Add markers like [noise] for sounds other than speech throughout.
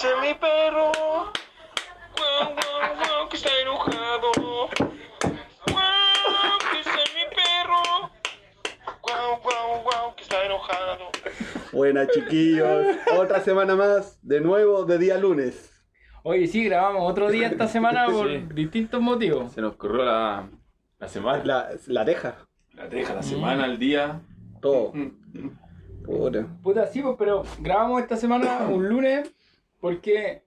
dice mi perro. Guau, guau, guau, que está enojado. Guau, que mi perro. Guau, guau, guau, que está enojado. Buenas chiquillos, otra semana más, de nuevo de día lunes. Oye, sí, grabamos otro día esta semana [laughs] por Sí. distintos motivos. Se nos corrió la, la semana. La, La, la deja, la semana, el día. todo. Puta. Puta, sí, pues, pero grabamos esta semana un lunes porque,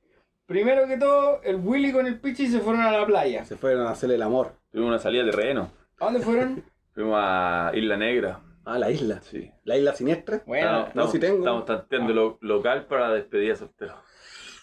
primero que todo, el Willy con el Pichi se fueron a la playa. Se fueron a hacer el amor. Tuvimos una salida de reheno. ¿A dónde fueron? [laughs] Fuimos a Isla Negra. Ah, la isla. Sí. La isla siniestra. Bueno, Estamos- no, estamos, sí tengo. Estamos tanteando lo local para la despedida soltero.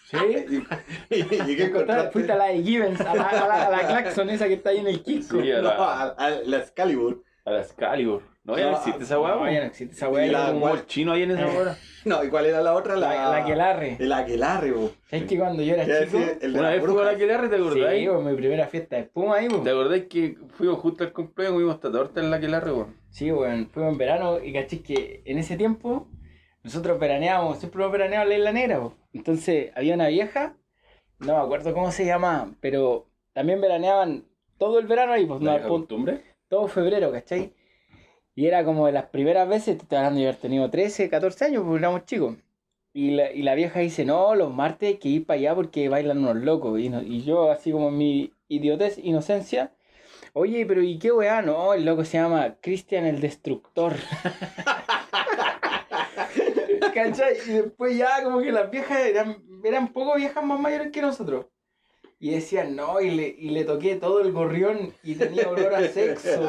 ¿sí? [laughs] ¿Y, y qué encontraste? Fuiste a la de Givens, a la, a la, a la Claxon esa que está ahí en el Kisco. Sí, a No, la, a, a la Excalibur. a la Excalibur. No, ya No, existe esa weá. No, ya no existe esa como- mall chino ahí en esa hora. No, ¿y cuál era la otra? La, La, la Aquelarre. El Aquelarre, bo. ¿Sabes que cuando yo era chico? el de Una vez fuimos a la brujas. Aquelarre, ¿te Sí, acordás? pues, mi primera fiesta de espuma ahí, pues. ¿Te acordás que fuimos justo al cumpleaños, comimos esta torta en la Aquelarre, weón? Sí, bueno, fuimos en verano y caché que en ese tiempo nosotros veraneábamos, siempre hemos veraneado en la Isla Negra. po. Entonces había una vieja, no me acuerdo cómo se llamaba, pero también veraneaban todo el verano ahí, pues, ¿La no, costumbre? todo febrero, ¿cachai? Y era como de las primeras veces, te estoy hablando de haber tenido 13, 14 años, porque éramos chicos. Y la, y la vieja dice, no, los martes hay que ir para allá porque bailan unos locos. Y, no- y yo, así como mi idiotez, inocencia, oye, pero ¿y qué weá? No, el loco se llama Cristian el Destructor. [laughs] ¿Cachai? Y después ya como que las viejas eran, eran poco viejas más mayores que nosotros. Y decían, no, y le, y le toqué todo el gorrión y tenía olor a sexo.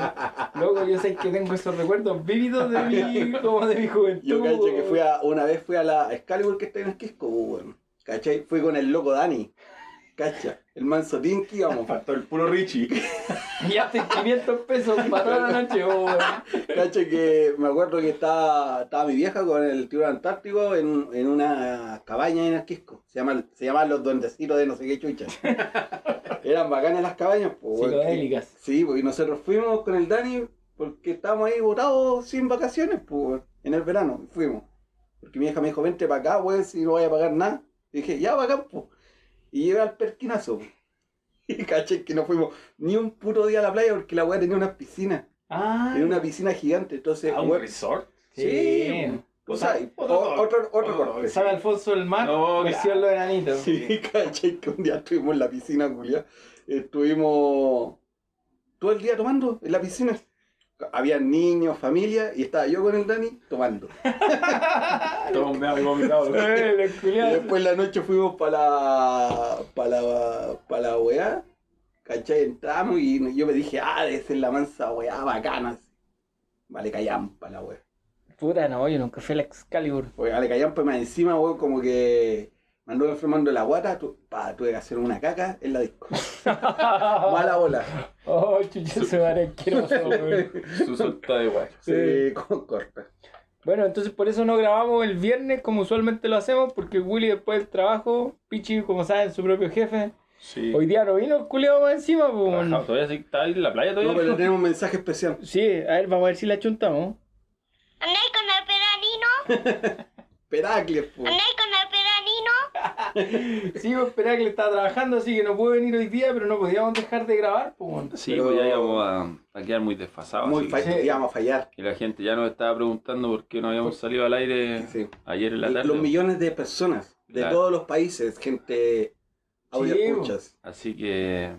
Luego yo sé que tengo esos recuerdos vívidos de mi, como de mi juventud. Yo cacho que fui a, una vez fui a la Excalibur que está en Quisco, weón. ¿Cachai? Fui con el loco Dani. ¿Cacha? El manso Tinky, vamos. Faltó el puro Richie. Y hace 500 pesos para toda la noche, oh, weón. Cacha que me acuerdo que estaba, estaba mi vieja con el tiburón antártico en, en una cabaña en el Quisco. Se, llama, se llamaban los duendecitos de no sé qué chucha. Eran bacanas las cabañas, pues. Psicodélicas. Sí, porque nosotros fuimos con el Dani porque estábamos ahí botados sin vacaciones, pues, en el verano. Fuimos. Porque mi hija me dijo, vente para acá, weón, si no voy a pagar nada. Y dije, ya, bacán, pues. Y llegué al perquinazo. [laughs] Y caché que no fuimos ni un puto día a la playa porque la weá tenía una piscina. Ah, Tenía una piscina gigante, entonces, ¿A un resort? Sí. sí. o sea, Otro- otro, otro otro- corte. San Alfonso del Mar, No, versión los enanitos. Sí, [laughs] caché que un día estuvimos en la piscina, Julia. Estuvimos todo el día tomando en la piscina. Había niños, familia, y estaba yo con el Dani tomando. [laughs] Todo meado y vomitado. Después la noche fuimos para la, para la, para la weá. ¿Cachai? Entramos y yo me dije, ah, debe ser la mansa weá bacana. Vale, callampa la weá. Puta, no, yo nunca fui a la Excalibur. Porque vale, callampa más encima, weón, como que me anduve enfermando la guata, tu- pa, tuve que hacer una caca en la disco. [laughs] Mala bola. Oh, chucha, se va a. Su solta [laughs] de guacho. Sí, con corta. Bueno, entonces por eso no grabamos el viernes como usualmente lo hacemos, porque Willy después del trabajo, Pichi, como saben, su propio jefe. Sí. Hoy día no vino el culiado más encima, pues. Trabajado, Todavía sí está ahí en la playa No, todavía. pero tenemos un mensaje especial. Sí, a ver, vamos a ver si la chuntamos. ¿Andáis con el pedanino? [laughs] Peracles, po. ¿Andáis con el pedanino? Sí, pues esperaba que le estaba trabajando, así que no puede venir hoy día, pero no podíamos dejar de grabar, pues. Sí, Pero- pues ya íbamos a, a quedar muy desfasados. Muy que- íbamos a fallar. Y la gente ya nos estaba preguntando por qué no habíamos salido al aire Sí. ayer en la tarde. Los millones de personas de Claro. todos los países, gente audio Sí, escuchas. Así que,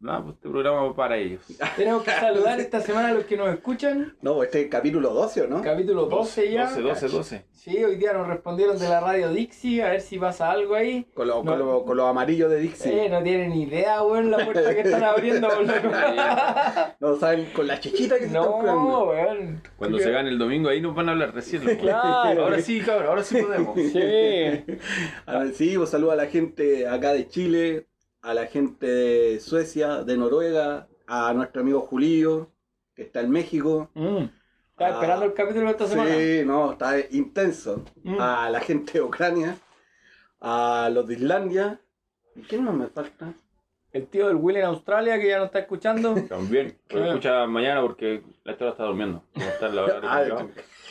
nada, pues este programa va para ellos. [laughs] Tenemos que saludar esta semana a los que nos escuchan. No, este es el capítulo 12, ¿o no? Capítulo 12 ya. 12, 12, 12. Sí, hoy día nos respondieron de la radio Dixie, a ver si pasa algo ahí. Con los No. con lo, con lo amarillos de Dixie. Eh, no tienen ni idea, weón, la puerta que están abriendo. [laughs] No saben con la chichita que se están No, weón. Cuando se gane el domingo ahí nos van a hablar recién. ¿no? Claro. Ahora sí, cabrón, ahora sí podemos. Sí. [laughs] A ver, sí, pues saludo a la gente acá de Chile, a la gente de Suecia, de Noruega, a nuestro amigo Julio, que está en México. Mm. Estaba esperando el capítulo de esta semana. Sí, no, está intenso. Mm. A la gente de Ucrania, a los de Islandia. ¿Y quién más me falta? El tío del Will en Australia que ya no está escuchando. [laughs] También, Ah. escucha mañana porque la historia está durmiendo. Está en la hora de [laughs] Ah.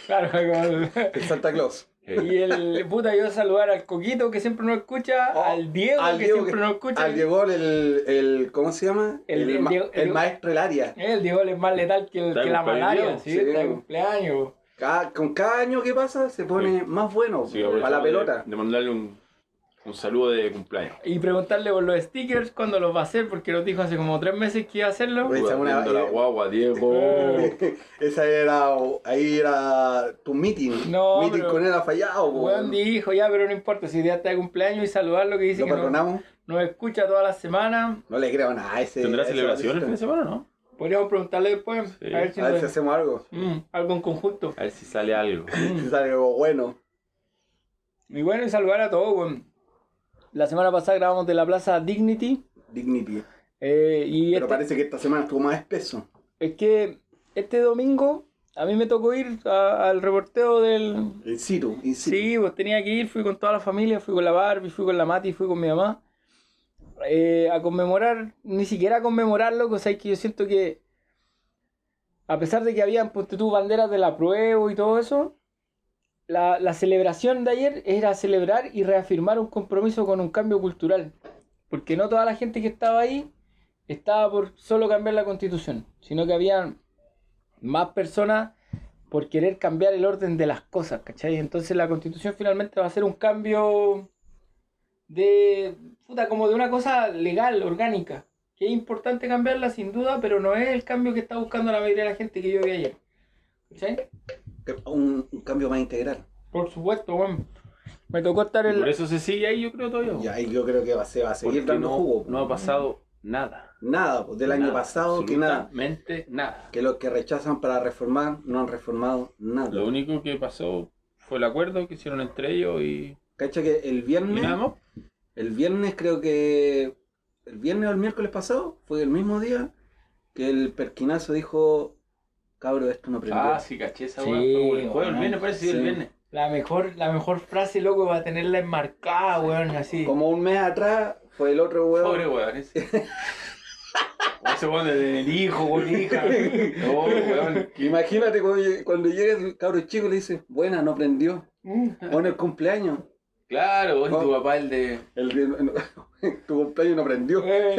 Claro, [laughs] el Santa Claus. Y el [laughs] puta, yo saludar al Coquito que siempre nos escucha, Oh, al Diego al que Diego siempre que- nos escucha. Al llegó el, el. ¿Cómo se llama? El- El, el ma- Diego- el el- maestro del área. El Diego es más letal que, el- ¿Está que la malaria, Diego? sí, Sí. está de cumpleaños. Cada- con cada año que pasa se pone más bueno Sí, para la pelota. De, de mandarle un, un saludo de cumpleaños. Y preguntarle por los stickers cuándo los va a hacer, porque nos dijo hace como tres meses que iba a hacerlo. Pues, Esa es una- la eh, guagua, Diego. [laughs] Esa era. Ahí era tu meeting. No, meeting pero- con él ha fallado. Weón dijo, ya, pero no importa, si ya está de cumpleaños y saludarlo que dice Lo que no- perdonamos. nos escucha todas las semanas. No le creo nada a ese. ¿Tendrá celebración el fin de semana no? Podríamos preguntarle después, Sí. a ver si A ver nos- si hacemos algo. Mm, algo en conjunto. A ver si sale algo. [laughs] Si sale algo bueno. Y bueno, y saludar a todos, weón. La semana pasada grabamos de la Plaza Dignity. Dignity. eh, y Pero este- parece que esta semana estuvo más espeso. es que este domingo a mí me tocó ir a- al reporteo del... In situ. Sí, pues tenía que ir, fui con toda la familia, fui con la Barbie, fui con la Mati, fui con mi mamá. eh, a conmemorar, ni siquiera a conmemorarlo, cosa que yo siento que a pesar de que habían, ponte tú, banderas de la prueba y todo eso, la, la celebración de ayer era celebrar y reafirmar un compromiso con un cambio cultural. Porque no toda la gente que estaba ahí estaba por solo cambiar la constitución, sino que habían más personas por querer cambiar el orden de las cosas, ¿cachai? Entonces la constitución finalmente va a ser un cambio de, puta, como de una cosa legal, orgánica, que es importante cambiarla sin duda, pero no es el cambio que está buscando la mayoría de la gente que yo vi ayer. ¿Cachai? Un, un cambio más integral. Por supuesto, bueno. Me tocó estar en... por eso se sigue ahí, yo creo todavía. Y ahí yo creo que va, se va a seguir Porque dando no, jugo. no ha pasado nada. Nada, pues, del año pasado que nada. Nada. Que los que rechazan para reformar no han reformado nada. Lo único que pasó fue el acuerdo que hicieron entre ellos y, ¿Cacha que el viernes, nada más. el viernes creo que, el viernes o el miércoles pasado, fue el mismo día que el perquinazo dijo, cabro, esto no prendió. Ah, sí, caché esa Sí, weá. Fue como el weón, viernes parece, sí, sí. el viernes. La mejor, la mejor frase, loco, va a tenerla enmarcada, weón, así. Como un mes atrás fue el otro huevo. Pobre weón ese. [laughs] Ese weón del hijo con hija. [laughs] No, weón. Imagínate cuando, cuando llega el cabro chico y le dice, buena, no prendió. Mm. Bueno, el cumpleaños. Claro, vos y tu Oh. papá el de. El, [laughs] tu cumpleaños no prendió. Eh,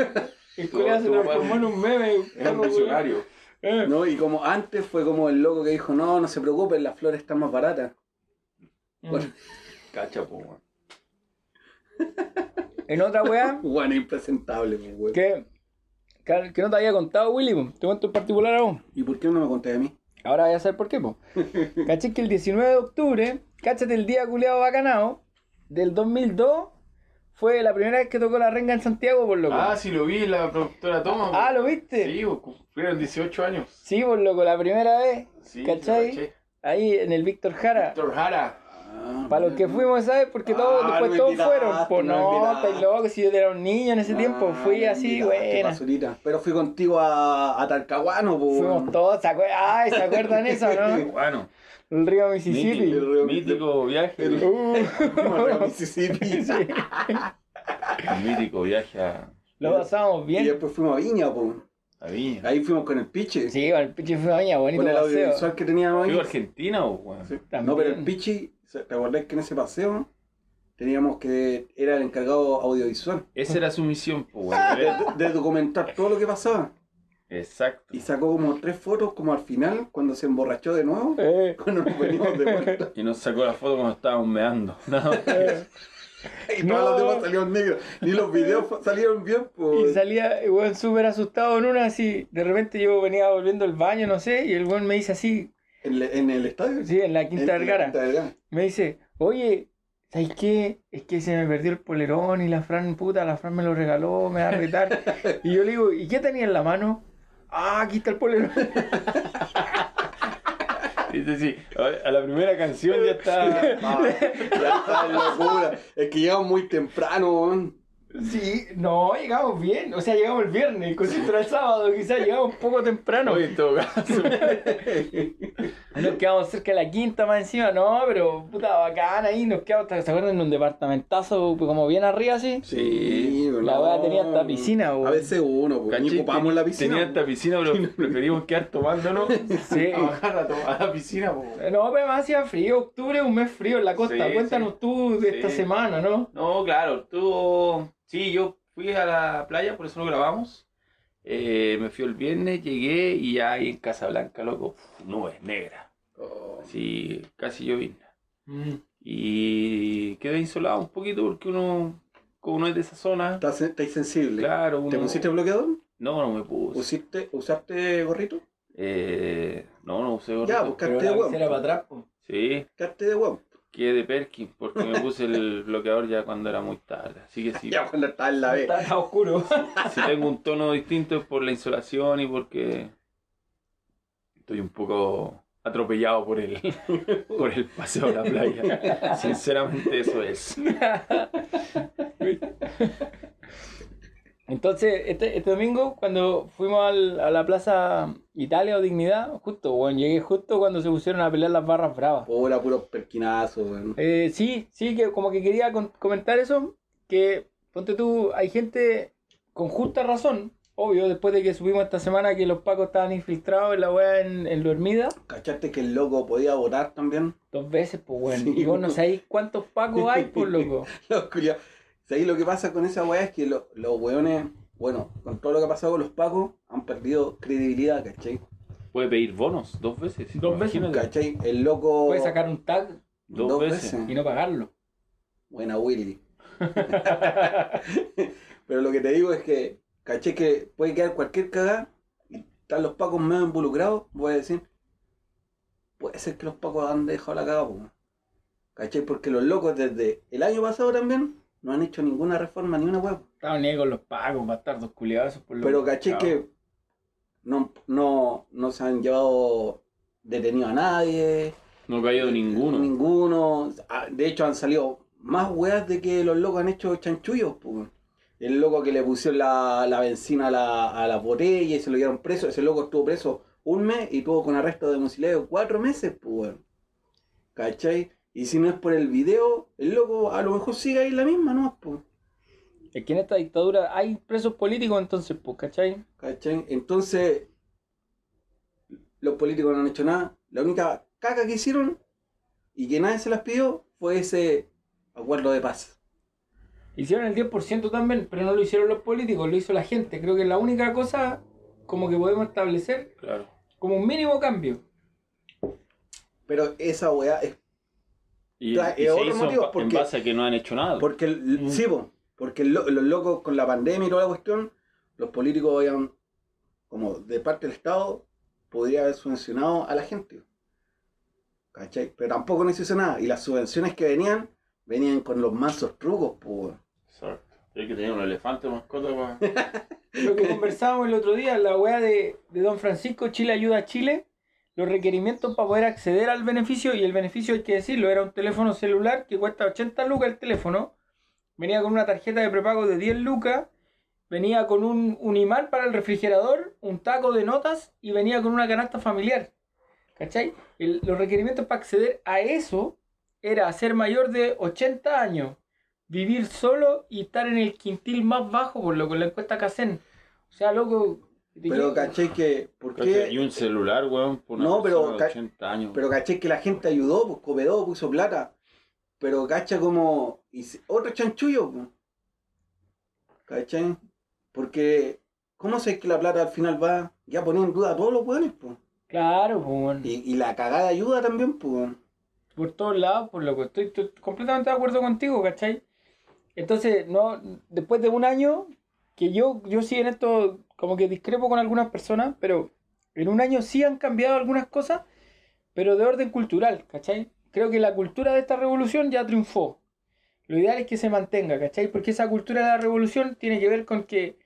el se tu papá- transformó en un meme. Es un visionario. Eh. ¿no? Y como antes fue como el loco que dijo, no, no se preocupen, las flores están más baratas. Mm. Bueno. Cacha, po, weón. [laughs] En otra weá, [laughs] Bueno, impresentable, pues, güey. que, que, que no te había contado, Willy, po. te cuento en particular a vos. ¿Y por qué no me conté a mí? Ahora voy a saber por qué, po. [laughs] Caché que el 19 de octubre, cáchate el día culiado bacanao, del 2002, fue la primera vez que tocó la renga en Santiago, por loco. Ah, sí, lo vi en la productora Toma. Ah. ¿lo viste? Sí, po, cumplieron 18 años. Sí, por loco, la primera vez, Sí, ¿cachai? Ahí en el Víctor Jara. Víctor Jara. Para los que fuimos, ¿sabes? Porque todos, Ah, después no todos invitaste, fueron. Pues no estáis loco, si yo era un niño en ese tiempo, fui Ah, así, buena. basurita. Pero fui contigo a, a Talcahuano, pues. Fuimos todos, ¿se acuerdan? Ay, ¿se acuerdan [laughs] eso, no? Bueno, El río Mississippi. El río mítico viaje. el- Uh, [laughs] Fuimos a Mississippi. [laughs] sí. El mítico viaje a, Lo pasamos Y bien. después fuimos a Viña, pues. a Viña. Ahí fuimos con el piche. Sí, con el pinche fue mañana, bonito con el paseo. audiovisual que teníamos ahí. ¿Fui a Argentina o weón? Sí. No, pero el Pichi, ¿te acordás que en ese paseo teníamos que era el encargado audiovisual Esa era su misión, po, weón. de, de documentar todo lo que pasaba? Exacto. Y sacó como tres fotos como al final, cuando se emborrachó de nuevo, Eh, [laughs] cuando nos venimos de vuelta. [laughs] Y nos sacó la foto cuando estábamos meando. Eh. [laughs] Y todos No. los demás salieron negros. Ni los videos fa- salieron bien, Y pues. salía, el weón, súper asustado en una, así. De repente yo venía volviendo al baño, no sé, y el weón me dice así, En, le- en el estadio. sí, en la. Quinta Vergara. Me dice, oye, ¿sabes qué? Es que se me perdió el polerón y la Fran, puta, la Fran me lo regaló, me va a retar. y yo le digo, ¿y qué tenía en la mano? Ah, está el polerón. [laughs] Dice, sí, a a la primera canción ya está. [laughs] Ah, ya está en locura. Es que llegamos muy temprano, weón. Sí, no, llegamos bien. O sea, llegamos el viernes, con el sábado, quizás llegamos un poco temprano. Oye, en todo caso. [laughs] Nos quedamos cerca de la quinta más encima, no, pero puta bacán ahí, nos quedamos, ¿se acuerdan? En un departamentazo como bien arriba así. Sí, La no. weá tenía hasta piscina, weón. A veces uno, pues, ni ¿Cachai? ocupamos la piscina. Tenía esta piscina, pero [laughs] preferimos quedar tomándonos Sí. a bajar a, la piscina, po. No, pero más hacía frío, octubre es un mes frío en la costa. Sí, Cuéntanos sí. tú de esta semana, ¿no? No, claro, tú. Sí, yo fui a la playa, por eso lo grabamos. Eh, me fui el viernes, llegué y ya ahí en Casablanca, loco, nubes negras. Oh, Sí, casi llovizna. Y quedé insolado un poquito porque uno, como uno es de esa zona, ¿Estás, estás sensible? claro, uno. ¿Te pusiste bloqueador? No, no me puse. ¿Usiste, ¿Usaste gorrito? Eh, no, no usé Ya, gorrito. buscaste de huevo. para atrás. Sí, Buscaste de huevo. Quedé de Perkin porque me puse el [laughs] bloqueador ya cuando era muy tarde. Así que sí. Ya cuando estás en la B. Está, está oscuro. si tengo un tono distinto es por la insolación y porque estoy un poco atropellado por el, [laughs] por el paseo a la playa. [laughs] Sinceramente eso es. Entonces, este, este domingo, cuando fuimos al- a la Plaza Italia o Dignidad, justo, bueno, llegué justo cuando se pusieron a pelear las barras bravas. Hola, puros perquinazos, weón. Eh, sí, sí, que como que quería con- comentar eso, que ponte tú, hay gente con justa razón, obvio, después de que subimos esta semana que los pacos estaban infiltrados en la weá en, en lo Hermida, ¿Cachaste que el loco podía votar también? dos veces, pues bueno, Sí. y vos no sabéis cuántos pacos hay, pues loco. [laughs] Los culiados. ¿Sabes lo que pasa con esa weá? Es que lo- los weones, bueno, con todo lo que ha pasado con los pacos, han perdido credibilidad, ¿cachai? Puede pedir bonos dos veces. Dos veces. Imagínate. ¿Cachai? El loco. Puedes sacar un tag Dos, veces. y no pagarlo. Buena Willy. [laughs] Pero lo que te digo es que, ¿cachai? Que puede quedar cualquier cagada y están los pacos medio involucrados, voy a decir. Puede ser que los pacos han dejado la cagada. ¿cachai? Porque los locos desde el año pasado también no han hecho ninguna reforma ni una hueá. Estaban ahí con los pagos, bastardos culiados, esos por Pero caché que no, no, no se han llevado detenido a nadie. No ha caído ninguno. Ninguno. Ah, De hecho, han salido más weas de que los locos han hecho chanchullos. pues. El loco que le pusieron la, la benzina a la, a la botella y se lo llevaron preso. Ese loco estuvo preso un mes y tuvo con arresto de domiciliario cuatro meses. Pues, weón. ¿Cachai? Y si no es por el video, el loco a lo mejor sigue ahí la misma, ¿no? Pues. Es que en esta dictadura hay presos políticos, entonces, pues, ¿cachai? ¿Cachai? Entonces, los políticos no han hecho nada. La única caca que hicieron y que nadie se las pidió fue ese acuerdo de paz. Hicieron el 10% también, pero no lo hicieron los políticos, lo hizo la gente. Creo que es la única cosa como que podemos establecer Claro. como un mínimo cambio. Pero esa weá es Y, Claro, y es otro motivo, en, porque- base a que no han hecho nada. porque el, Mm. sí, po, porque el los locos con la pandemia y toda la cuestión, los políticos habían, como de parte del Estado, podría haber subvencionado a la gente. ¿Cachai? Pero tampoco no se hizo nada. Y las subvenciones que venían, venían con los mansos trucos, pues. Exacto. Hay que tener un elefante mascota para. [laughs] Lo que conversábamos el otro día, la weá de, de Don Francisco, Chile ayuda a Chile, los requerimientos para poder acceder al beneficio, y el beneficio hay que decirlo, era un teléfono celular que cuesta 80 lucas el teléfono, venía con una tarjeta de prepago de 10 lucas, venía con un, imán para el refrigerador, un taco de notas y venía con una canasta familiar. ¿Cachai? El- los requerimientos para acceder a eso era ser mayor de 80 años, vivir solo y estar en el quintil más bajo, por lo que la encuesta Casen. O sea, loco. ¿De Pero qué? caché que, ¿por ¿Cachai? Y qué? un celular, weón, por una No, pero persona de ca- 80 años. Pero caché que la gente ayudó, pues coopedó, puso plata. Pero cacha como y otro chanchullo, pues. ¿Cachai? Porque, ¿cómo sé que la plata al final va ya poniendo en duda a todos los buenos, pues? Claro, pues, Y, y la cagada ayuda también, pues. por todos lados, por lo que estoy, estoy completamente de acuerdo contigo, ¿cachai? Entonces, no, después de un año, que yo, yo sí en esto como que discrepo con algunas personas, pero en un año sí han cambiado algunas cosas, pero de orden cultural, ¿cachai? Creo que la cultura de esta revolución ya triunfó. Lo ideal es que se mantenga, ¿cachai? Porque esa cultura de la revolución tiene que ver con que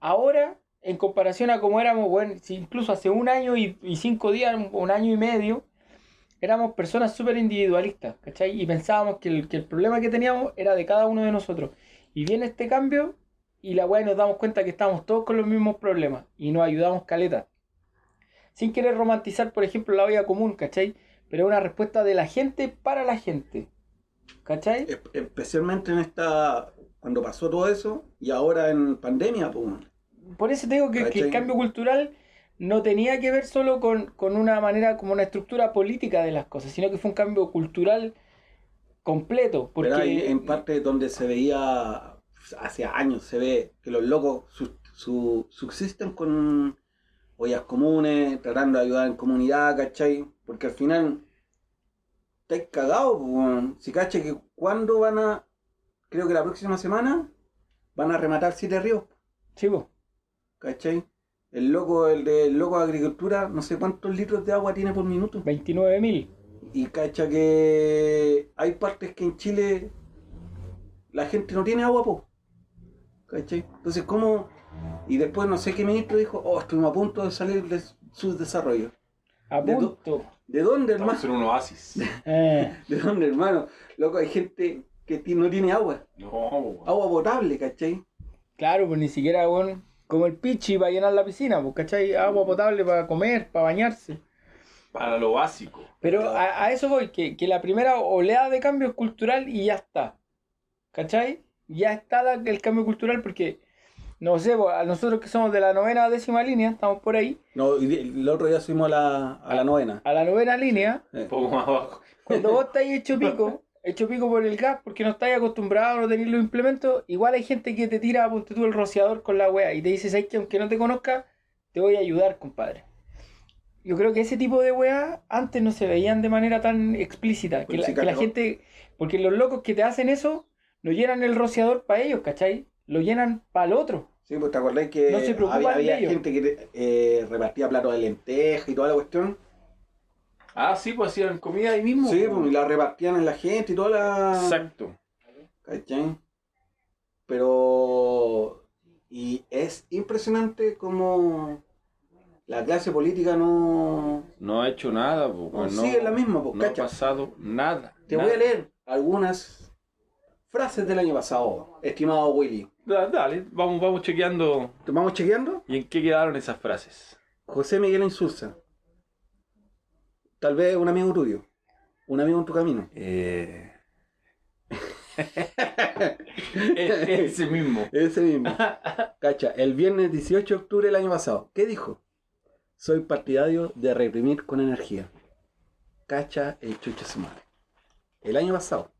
ahora, en comparación a como éramos, bueno, si incluso hace un año y, y cinco días, un, año y medio, éramos personas súper individualistas, ¿cachai? Y pensábamos que el, que el problema que teníamos era de cada uno de nosotros. Y viene este cambio y la weá nos damos cuenta que estamos todos con los mismos problemas y nos ayudamos caleta. sin querer romantizar, por ejemplo, la olla común, ¿cachai? Pero es una respuesta de la gente para la gente. ¿Cachai? Es- Especialmente en esta. Cuando pasó todo eso y ahora en pandemia, pues. Por eso te digo que, que el cambio cultural no tenía que ver solo con, con una manera, como una estructura política de las cosas, sino que fue un cambio cultural completo. Porque Pero en parte donde se veía hace años, se ve que los locos su- su- subsisten con ollas comunes, tratando de ayudar en comunidad, ¿cachai? Porque al final estáis cagados, po, si caché que cuando van a, creo que la próxima semana, van a rematar siete ríos, po. ¿cachai? El loco, el de loco de agricultura, no sé cuántos litros de agua tiene por minuto. 29.000. Y cacha que hay partes que en Chile la gente no tiene agua, po. ¿Cachai? Entonces, ¿cómo? Y después no sé qué ministro dijo, oh, estuvimos a punto de salir de su desarrollo. A De punto. ¿De dónde, hermano? Estamos en un oasis. [laughs] Eh, ¿De dónde, hermano? Loco, hay gente que no tiene agua. No. Agua potable, ¿cachai? claro, pues ni siquiera, weón, como el pichi para llenar la piscina, pues, ¿cachai? Agua potable para comer, para bañarse. Para lo básico. Pero a, a eso voy, que, que la primera oleada de cambio es cultural y ya está. ¿Cachai? Ya está la- el cambio cultural porque, no sé, a nosotros que somos de la novena décima línea, estamos por ahí, No, el otro día subimos a la, a la novena. a la novena línea, Eh, Un poco más abajo. cuando vos [laughs] estáis hecho pico, hecho pico por el gas porque no estáis acostumbrados a no tener los implementos, igual hay gente que te tira, ponte tú, el rociador con la wea y te dice, ¿sabes que aunque no te conozca, te voy a ayudar, compadre? Yo creo que ese tipo de weas antes no se veían de manera tan explícita. Que la, que la gente. Porque los locos que te hacen eso no llenan el rociador para ellos, ¿cachai? Lo llenan para el otro. Sí, pues te acordás que No se había, había de gente que eh, repartía platos de lenteja y toda la cuestión. Ah, sí, pues hacían comida ahí mismo. Sí, po. pues y la repartían en la gente y toda la. Exacto. ¿Cachai? Pero. Y es impresionante como la clase política no. No ha hecho nada, no weón, no, sigue la misma, pues, no ha pasado nada. Te nada. voy a leer algunas frases del año pasado, estimado Willy. Da- Dale, vamos, vamos chequeando. ¿Te vamos chequeando? ¿Y en qué quedaron esas frases? José Miguel Insulza. Tal vez un amigo tuyo. Un amigo en tu camino. Eh... [laughs] E- Ese mismo. [laughs] Ese mismo. Cacha, el viernes 18 de octubre del año pasado. ¿Qué dijo? Soy partidario de reprimir con energía. Cacha el chucho su madre. El año pasado.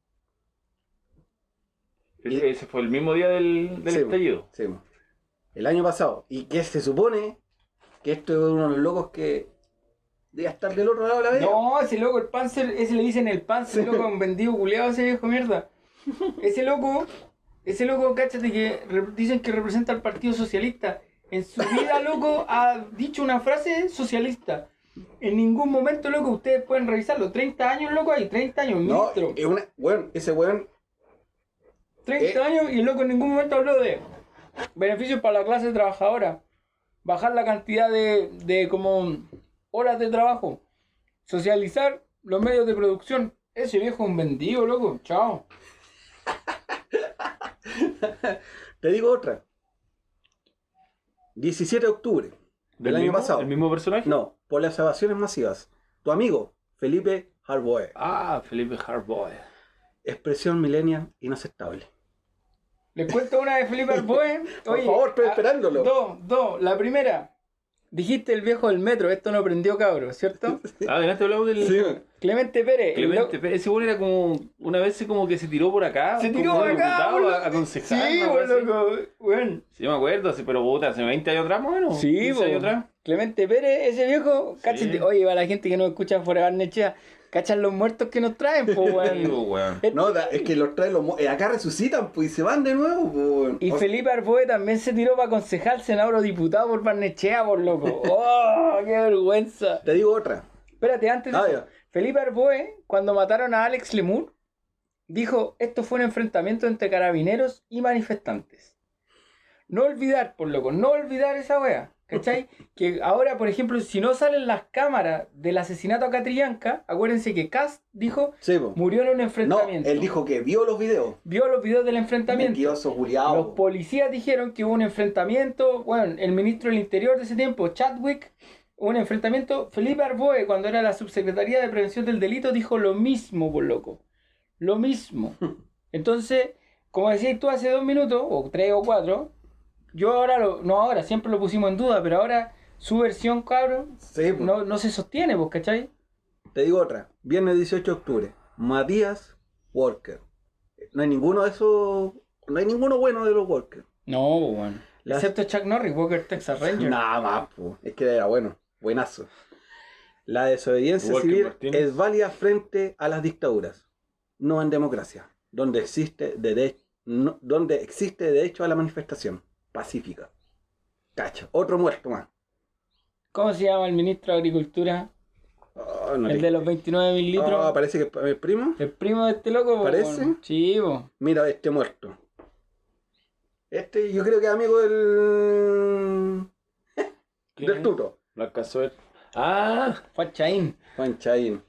Ese, ese fue el mismo día del, del Sí, estallido. Sí, el año pasado. Y que se supone que esto es uno de los locos que debe estar del otro lado de la vereda. No, ese loco, el Panzer, ese le dicen el Panzer, loco, un vendido culeado ese viejo mierda. Ese loco, ese loco, cáchate que dicen que representa al Partido Socialista. En su vida, loco, ha dicho una frase socialista. En ningún momento, loco, ustedes pueden revisarlo. 30 años, loco, hay 30 años, No, ministro. es una, weón, ese weón 30 eh. años y el loco en ningún momento habló de beneficios para la clase trabajadora. Bajar la cantidad de, de como horas de trabajo. Socializar los medios de producción. Ese viejo es un vendido, loco. Chao. Te digo otra. 17 de octubre del año mismo, pasado. ¿El mismo personaje? No, por las evasión masivas. Tu amigo, Felipe Harboe. Ah, Felipe Hardboy. Expresión millennial inaceptable. Les cuento una de Felipe Arboe. [laughs] Por favor, estoy ah, esperándolo. Dos, dos. La primera. Dijiste el viejo del metro. Esto no prendió cabro, ¿cierto? [laughs] Ah, adelante hablamos del. Clemente Pérez. Clemente, lo- pero ese bueno era como. Una vez se como que se tiró por acá. Se tiró un acá, a aconsejar. Sí, loco. Bueno. Sí, me acuerdo, sí, pero puta, hace 20 años atrás, más o menos. Sí, 15 po. años atrás. Clemente Pérez, ese viejo, cáchate. Oye, para la gente que no escucha fuera de Barnechea, cachan los muertos que nos traen, po, weón. [laughs] po, weón. No, da- es que los traen los mo- eh, acá resucitan, pues y se van de nuevo, pues. weón. Y O- Felipe Arboe también se tiró para aconsejar senador o diputado por Barnechea, por loco. [laughs] ¡Oh, qué vergüenza! Te digo otra. Espérate, antes de Ah, eso. Felipe Arboe, cuando mataron a Alex Lemur, dijo, esto fue un enfrentamiento entre carabineros y manifestantes. No olvidar, por loco, no olvidar esa wea. ¿Cachai? que ahora, por ejemplo, si no salen las cámaras del asesinato a Catrillanca, acuérdense que Cast dijo, Sí, murió en un No, enfrentamiento. él dijo que vio los videos. Vio los videos del enfrentamiento. Mentiroso, Los Juliado. policías dijeron que hubo un enfrentamiento. Bueno, el ministro del Interior de ese tiempo, Chadwick, un enfrentamiento. Felipe Arboe, cuando era la subsecretaría de prevención del delito, dijo lo mismo, por loco. Lo mismo. [laughs] Entonces, como decías tú hace dos minutos, o tres o cuatro, yo ahora, lo, no ahora, siempre lo pusimos en duda, pero ahora su versión, cabrón, Sí, pues. no, no se sostiene, pues, ¿cachai? Te digo otra. Viernes 18 de octubre. Matías Walker. No hay ninguno de esos. No hay ninguno bueno de los Walker. No, pues, bueno. Las- Excepto Chuck Norris, Walker Texas Ranger. Nada más, po. es que era bueno. Buenazo. La desobediencia Walker civil Martínez. es válida frente a las dictaduras, no en democracia, donde existe, dere- no- donde existe derecho a la manifestación pacífica. Cacha, otro muerto más. ¿Cómo se llama el ministro de Agricultura? Oh, no el te- de los 29 mil litros. Ah, parece que es mi primo. El primo de este loco, ¿Parece? pues. Mira, este muerto. Este yo creo que es amigo del. [laughs] del tuto. Lo alcanzó a ver. Ah, Fue Chaín. Juan Chaín.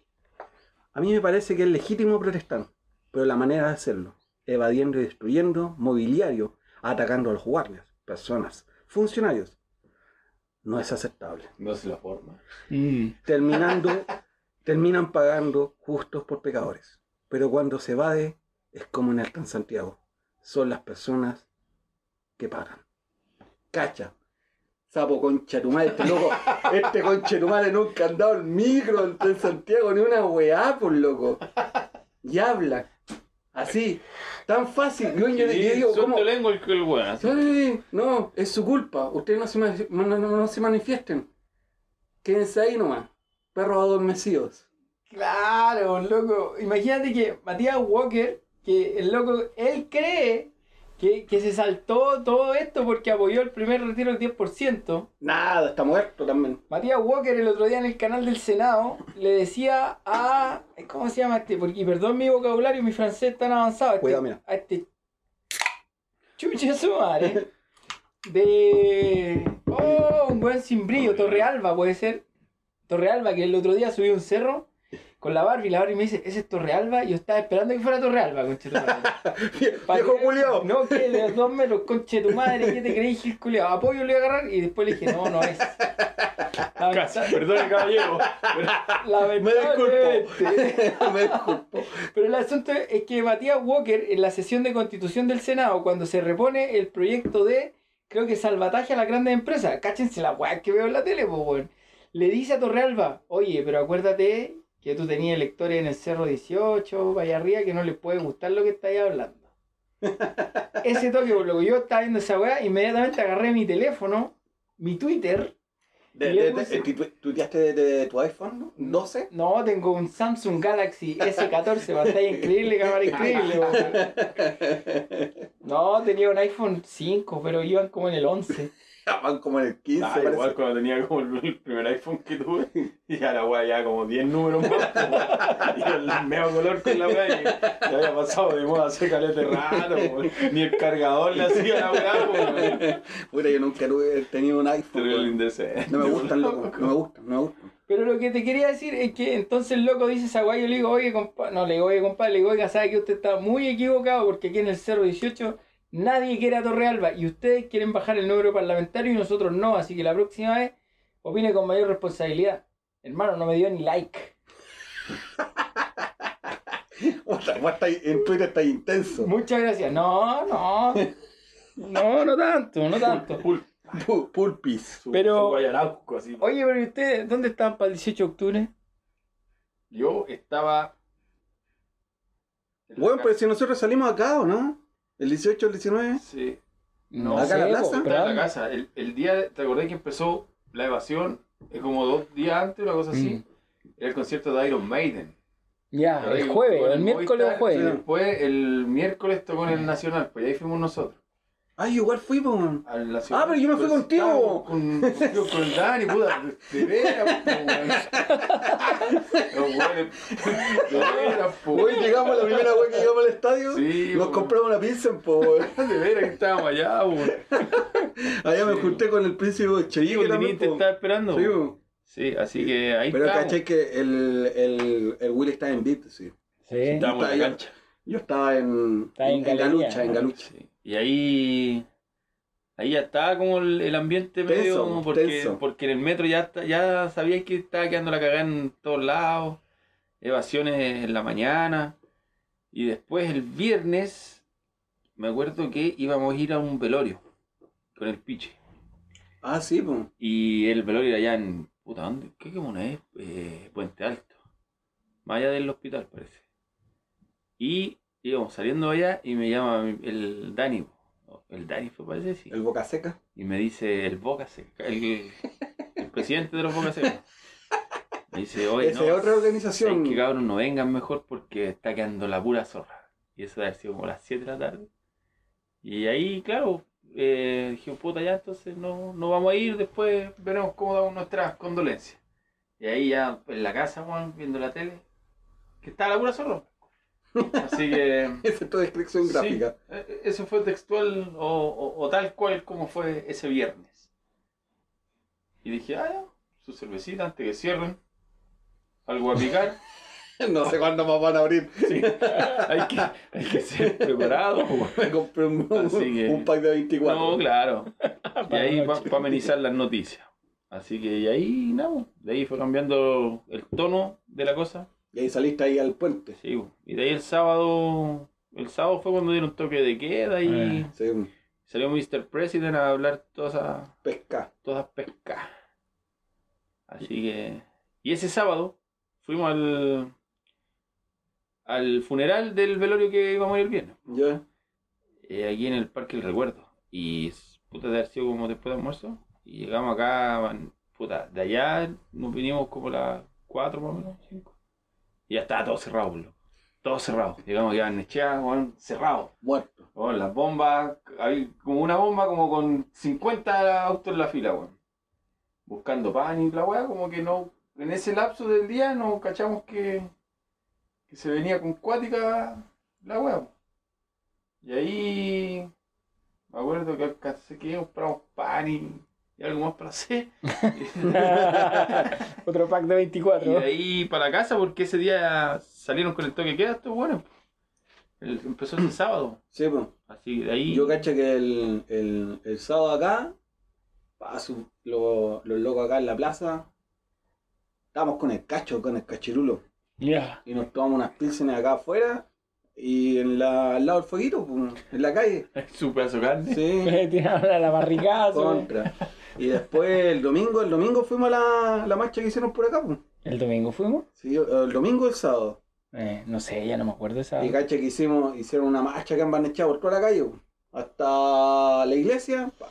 A mí me parece que es legítimo protestar, pero la manera de hacerlo, evadiendo y destruyendo mobiliario, atacando a los guardias, personas, funcionarios, no es aceptable. no es la forma. Mm. Terminando, [laughs] terminan pagando justos por pecadores. Pero cuando se evade, es como en el Transantiago. Son las personas que pagan. Cacha. Sapo concha tu madre, este loco. [laughs] Este concha tu madre nunca han dado el micro en Transantiago ni una weá, por loco. Y habla. Así. Tan fácil. Yo, yo- yo digo, ¿cómo? El que el bueno. así. Sí, no, es su culpa. Ustedes no se, no, no- no se manifiesten. Quédense ahí nomás. Perros adormecidos. Claro, loco. Imagínate que Matías Walker, que el loco, él cree que, que se saltó todo esto porque apoyó el primer retiro del 10%. Nada, está muerto también. Matías Walker el otro día en el canal del Senado le decía a... ¿Cómo se llama este? Porque, y perdón mi vocabulario, mi francés tan avanzado. este- Cuidado, mira. A este... Chuche su madre. De... Oh, un buen sin brillo, Torrealba puede ser. Torrealba, que el otro día subí un cerro con la Barbie, la Barbie me dice, ese es Torrealba, y yo estaba esperando que fuera Torrealba, conche tu madre. [laughs] Pa' Viejo que- Julio. No, que de dos metros, conche tu madre, ¿qué te creí, Gil culiao? Apoyo le iba a agarrar y después le dije, no, no es. Perdón, caballero. [laughs] Me disculpo. [laughs] Me disculpo. Pero el asunto es que Matías Walker, en la sesión de constitución del Senado, cuando se repone el proyecto de, creo que salvataje a las grandes empresas, cáchense la weá que veo en la tele, pues, weón. Le dice a Torrealba, oye, pero acuérdate que tú tenías lectores en el Cerro 18, vaya arriba, que no les puede gustar lo que estáis hablando. [laughs] Ese toque, por lo que yo estaba viendo esa weá, inmediatamente agarré mi teléfono, mi Twitter. De, le de, puse- de- tu- tuiteaste de, tu iPhone, ¿no? 12. No, tengo un Samsung Galaxy S14, pantalla increíble, cámara increíble. [laughs] No, tenía un iPhone 5, pero iban como en el 11. Van como en el 15, Ah, parece. igual cuando tenía como el, el primer iPhone que tuve, y a la weá ya como 10 números más, weón. [laughs] y el medio color con la weá, y ya había pasado de moda hace calete raro, weón. ni el cargador le hacía la weá. Puta, yo nunca he tenido un iPhone. No me gustan, [laughs] loco. No me gustan, no me gustan. Pero lo que te quería decir es que entonces el loco dice esa weá, yo le digo, oye, compadre, no le digo, oye, compadre, le digo, oiga, sabe que usted está muy equivocado porque aquí en el Cerro 18 nadie quiere a Torrealba y ustedes quieren bajar el número parlamentario y nosotros no, así que la próxima vez opine con mayor responsabilidad. Hermano, no me dio ni like. [laughs] En Twitter está intenso. Muchas gracias. No, no. No, no tanto, no tanto. Pul- Pu- Pulpis. Pero- su guayarauco, así. Oye, pero ¿y ustedes dónde estaban para el 18 de octubre? Yo estaba. Bueno, pero si nosotros salimos acá, ¿o no? El 18, el 19. Sí. No ¿Acá la plaza? Estaba en pero- la casa. El, el día, ¿te acordás que empezó la evasión? Es como dos días antes, una cosa así. Era el concierto de Iron Maiden. Ya, el jueves, el miércoles o jueves. y Después, el miércoles tocó en el Nacional, pues ahí fuimos nosotros. Ay, igual fui, po, weón. Ah, pero yo me fui contigo. estábamos Con, contigo, con el Dani, puta, de veras, po, weón. De veras, po. Hoy llegamos, la primera vez que llegamos al estadio, Sí, nos po. compramos una pizza po, weón. [laughs] De veras que estábamos allá, weón. Allá me Sí. junté con el príncipe Sí, también, Denis te po. estaba esperando. Sí, weón. po. Sí, así que ahí Pero estamos. caché que el, el, el Willy está en beat, sí. Sí. Estábamos en la cancha. Yo estaba en, en. Galucha, en Galucha. Sí. Y ahí, Ahí ya estaba como el, el ambiente Tenso, medio. Porque, tenso. porque en el metro ya, está- ya sabíais que estaba quedando la cagada en todos lados. Evasiones en la mañana. Y después el viernes, me acuerdo que íbamos a ir a un velorio con el piche. Ah, sí, pues. Y el velorio era allá en. Puta, ¿dónde? ¿Qué comuna es? Eh, Puente Alto. Más allá del hospital, parece. Y íbamos saliendo allá y me llama el Dani. El Dani fue, parece, sí. El boca seca. Y me dice el Boca Seca, el, el presidente de los Boca Seca. Me dice, oye, Esa no, es otra organización. ¿sabes qué, cabrón? No vengan mejor porque está quedando la pura zorra. Y eso debe haber sido como las 7 de la tarde. Y ahí, claro, eh, dije, puta, ya entonces no, no vamos a ir, después veremos cómo damos nuestras condolencias. Y ahí ya en la casa, Juan, viendo la tele, que está la pura zorra. Así que... [laughs] Esa es tu descripción Sí, gráfica. eh, eso fue textual o, o- o tal cual como fue ese viernes. Y dije, ah, ya, su cervecita antes que cierren. Algo a picar. [laughs] No sé cuándo más van a abrir. [laughs] Sí, hay que, hay que ser preparado. Me compré un, Así que- un pack de 24. No, claro. Y ahí para noche. amenizar las noticias. Así que y ahí, nada, de ahí fue cambiando el tono de la cosa. Y ahí saliste ahí al puente. Sí, y de ahí el sábado, el sábado fue cuando dieron toque de queda y Ah. Sí, salió Mr. President a hablar todas esas pesca. todas pescas. Así que. Y ese sábado fuimos al. al funeral del velorio que íbamos a ir el viernes. Ya. eh, aquí en el Parque del Recuerdo. Y puta de haber sido como después de almuerzo. Y llegamos acá, man, puta, de allá nos vinimos como las 4 más o menos, 5. Y ya estaba todo cerrado, boludo. Todo cerrado. Llegamos aquí a Nechea, cerrado. Muerto. Weón, las bombas, hay como una bomba como con 50 autos en la fila, weón. Buscando pan y la weá, como que no, en ese lapso del día no cachamos que, que se venía con cuática la weá. Y ahí me acuerdo que alcancé que compramos pan y, y algo más para hacer. [laughs] Otro pack de y 24. de ahí para la casa porque ese día salieron con el toque queda, esto bueno. El- empezó ese sábado. Sí, pues. Así de ahí. Yo caché que el, el, el sábado acá, pa, su- lo- los locos acá en la plaza, estábamos con el cacho, con el cachirulo. Ya. Y nos tomamos unas pilsenes acá afuera y en la, al lado del fueguito, pues, en la calle. [laughs] Su pedazo de carne. Sí, [laughs] Tiraron a la barricada. contra. Y después el domingo, el domingo fuimos a la, la marcha que hicieron por acá, pues. ¿El domingo fuimos? Sí, el domingo o el sábado. Eh, no sé, ya no me acuerdo esa. Y caché que hicimos, hicieron una marcha acá en Barnechea por toda la calle, pues, hasta la iglesia, pa,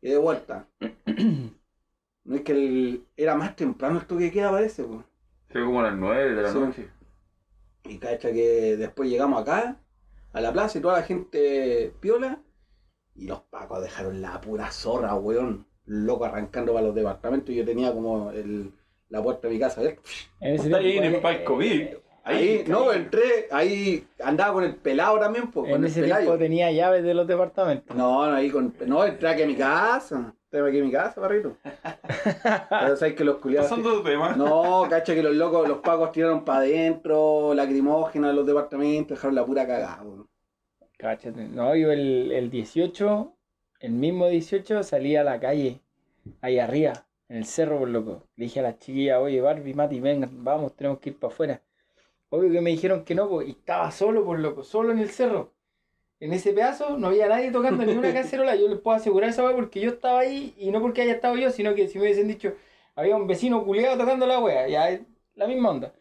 y de vuelta. [clears throat] No es que el- era más temprano el toque de queda, parece, pues. Fue como a las 9 de la Sí. noche. Y cacha que después llegamos acá, a la plaza, y toda la gente piola, y los pacos dejaron la pura zorra, weón. Loco arrancando para los departamentos, y yo tenía como el, la puerta de mi casa abierta. En ese Está ahí en el palco VIP. Ahí, no, entré, ahí andaba con el pelado también, pues, con En el ese pelayo. tiempo tenía llaves de los departamentos. No, no, ahí con. No, entré aquí a mi casa. Entré aquí a mi casa, barrito. [laughs] Pero sabes que los culiados. Pasando de tema. No, cacha que los locos, los pacos tiraron para adentro, lacrimógenas en los departamentos, dejaron la pura cagada. Cáchate. No, yo el, el 18, el mismo 18, salí a la calle, ahí arriba, en el cerro, por loco. Le dije a las chiquillas, oye, Barbie, Mati, vengan, vamos, tenemos que ir para afuera. Obvio que me dijeron que no, pues, y estaba solo, por loco, solo en el cerro. En ese pedazo no había nadie tocando ni una [laughs] cacerola. Yo les puedo asegurar esa weá porque yo estaba ahí y no porque haya estado yo, sino que si me hubiesen dicho, había un vecino culiado tocando la weá, ya es la misma onda.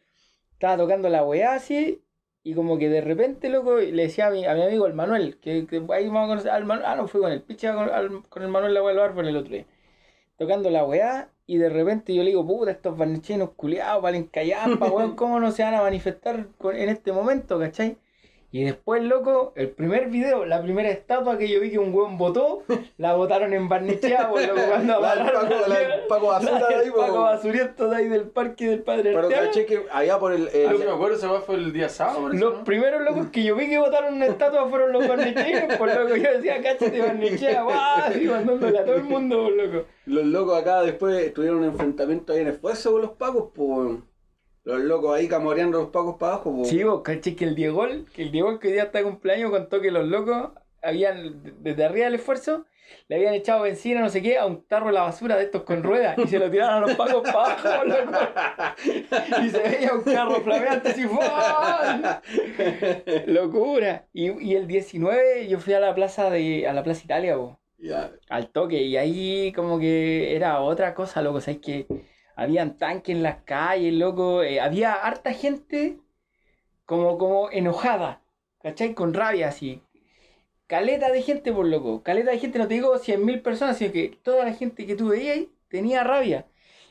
Estaba tocando la weá así y como que de repente, loco, le decía a mi, a mi amigo el Manuel, que, que ahí vamos a conocer al Manuel, ah, no, fui con el picha con, con el Manuel la weá del árbol el otro día. Tocando la weá, y de repente yo le digo, puta, estos barnechinos culiados, valen callampa, weón, ¿cómo no se van a manifestar en este momento, cachai? Y después, loco, el primer video, la primera estatua que yo vi que un weón votó, la votaron en Barnechea, weón, loco, [laughs] cuando La del agarraron Paco, la del Paco Basura la de del ahí, Paco. Basuriento de ahí del parque del Padre Pero Arteaga. caché que allá por el. el- Lo que me acuerdo, esa weá fue el día sábado. Los ¿no? primeros locos que yo vi que votaron una estatua fueron los barnecheros, por loco. Yo decía, cáchate, barnechea, guau, y mandándole a todo el mundo, por loco. los locos acá después tuvieron un enfrentamiento ahí en esfuerzo con los pacos, pues. Los locos ahí camoreando los pacos para abajo. Sí, vos, caché que el Diego, que el Diego que hoy día está de cumpleaños contó que los locos habían, desde arriba del esfuerzo, le habían echado benzina, no sé qué, a un tarro de la basura de estos con ruedas y se lo tiraron a los pacos para abajo, [laughs] loco. Y se veía un carro flameante así, ¡fua! Locura. Y, y el 19 yo fui a la plaza de, a la plaza Italia, po, Ya. al toque, y ahí como que era otra cosa, loco, sabes que habían tanques en las calles, loco, eh, había harta gente como, como enojada, ¿cachai? Con rabia así. Caleta de gente, por loco. Caleta de gente, no te digo 100.000 personas, sino que toda la gente que tú veías ahí tenía rabia.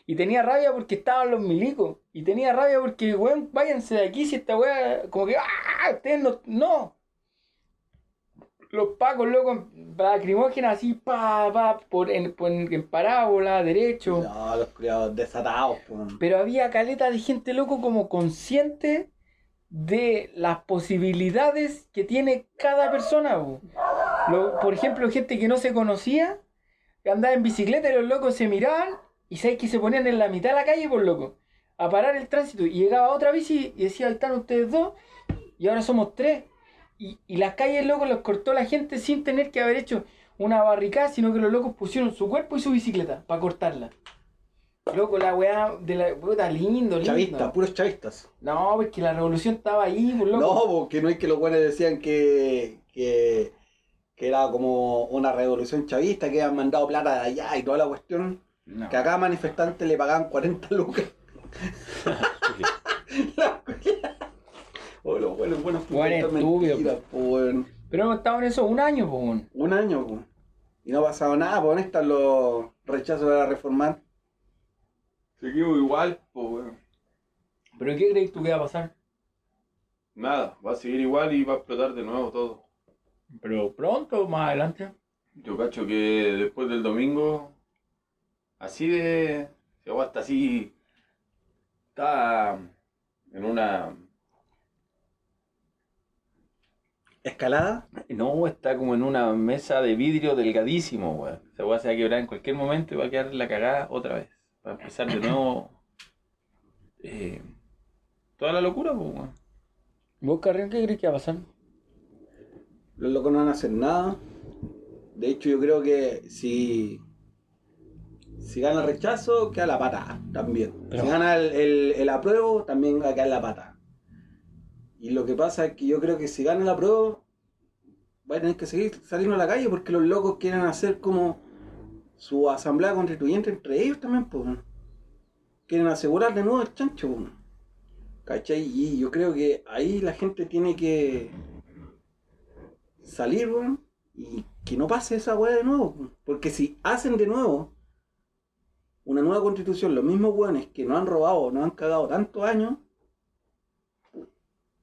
Y tenía rabia porque estaban los milicos. Y tenía rabia porque, weón, váyanse de aquí si esta weá, como que, ¡ah! Ustedes no. no. Los pacos, loco, lacrimógenas así, pa, pa, por, en, por- en parábola, derecho. No, los criados desatados, po. Pero había caleta de gente loco como consciente de las posibilidades que tiene cada persona. po. Lo- por ejemplo, gente que no se conocía, que andaba en bicicleta y los locos se miraban y sabes que se ponían en la mitad de la calle por loco, a parar el tránsito. Y llegaba otra bici y decía, ahí están ustedes dos y ahora somos tres. Y, y las calles, loco, los cortó la gente sin tener que haber hecho una barricada, sino que los locos pusieron su cuerpo y su bicicleta para cortarla. Loco, la weá de la puta, lindo, lindo. Chavistas, puros chavistas. No, porque la revolución estaba ahí, por loco. No, porque no es que los buenos decían que, que, que era como una revolución chavista, que habían mandado plata de allá y toda la cuestión. No. Que a cada manifestante le pagaban 40 lucas. [laughs] [laughs] La. Oh, los buenos, buenos putas. Pero hemos estado en eso un año, weón. Un año, po. Y no ha pasado nada, pues ¿dónde están los rechazos de la reformar? Seguimos igual, pues, weón. ¿Pero qué crees tú que va a pasar? Nada, va a seguir igual y va a explotar de nuevo todo. Pero pronto más adelante. Yo cacho que después del domingo, así de. Agua está así. Está en una. ¿Escalada? No, está como en una mesa de vidrio delgadísimo, weón. Esa weá se va a quebrar en cualquier momento y va a quedar la cagada otra vez. Va a empezar de nuevo. [laughs] eh, toda la locura, pues, weón. ¿Vos, Carrión, qué crees que va a pasar? Los locos no van a hacer nada. De hecho, yo creo que si, si gana el rechazo, queda la pata también. Pero- Si gana el, el, el apruebo, también va a quedar la pata. Y lo que pasa es que yo creo que si gana el apruebo, va a tener que seguir saliendo a la calle porque los locos quieren hacer como su asamblea constituyente entre ellos también, pues. Quieren asegurar de nuevo el chancho, pues. ¿Cachai? Y yo creo que ahí la gente tiene que salir, y que no pase esa weá de nuevo. Porque si hacen de nuevo una nueva constitución, los mismos weones que nos han robado, nos han cagado tantos años,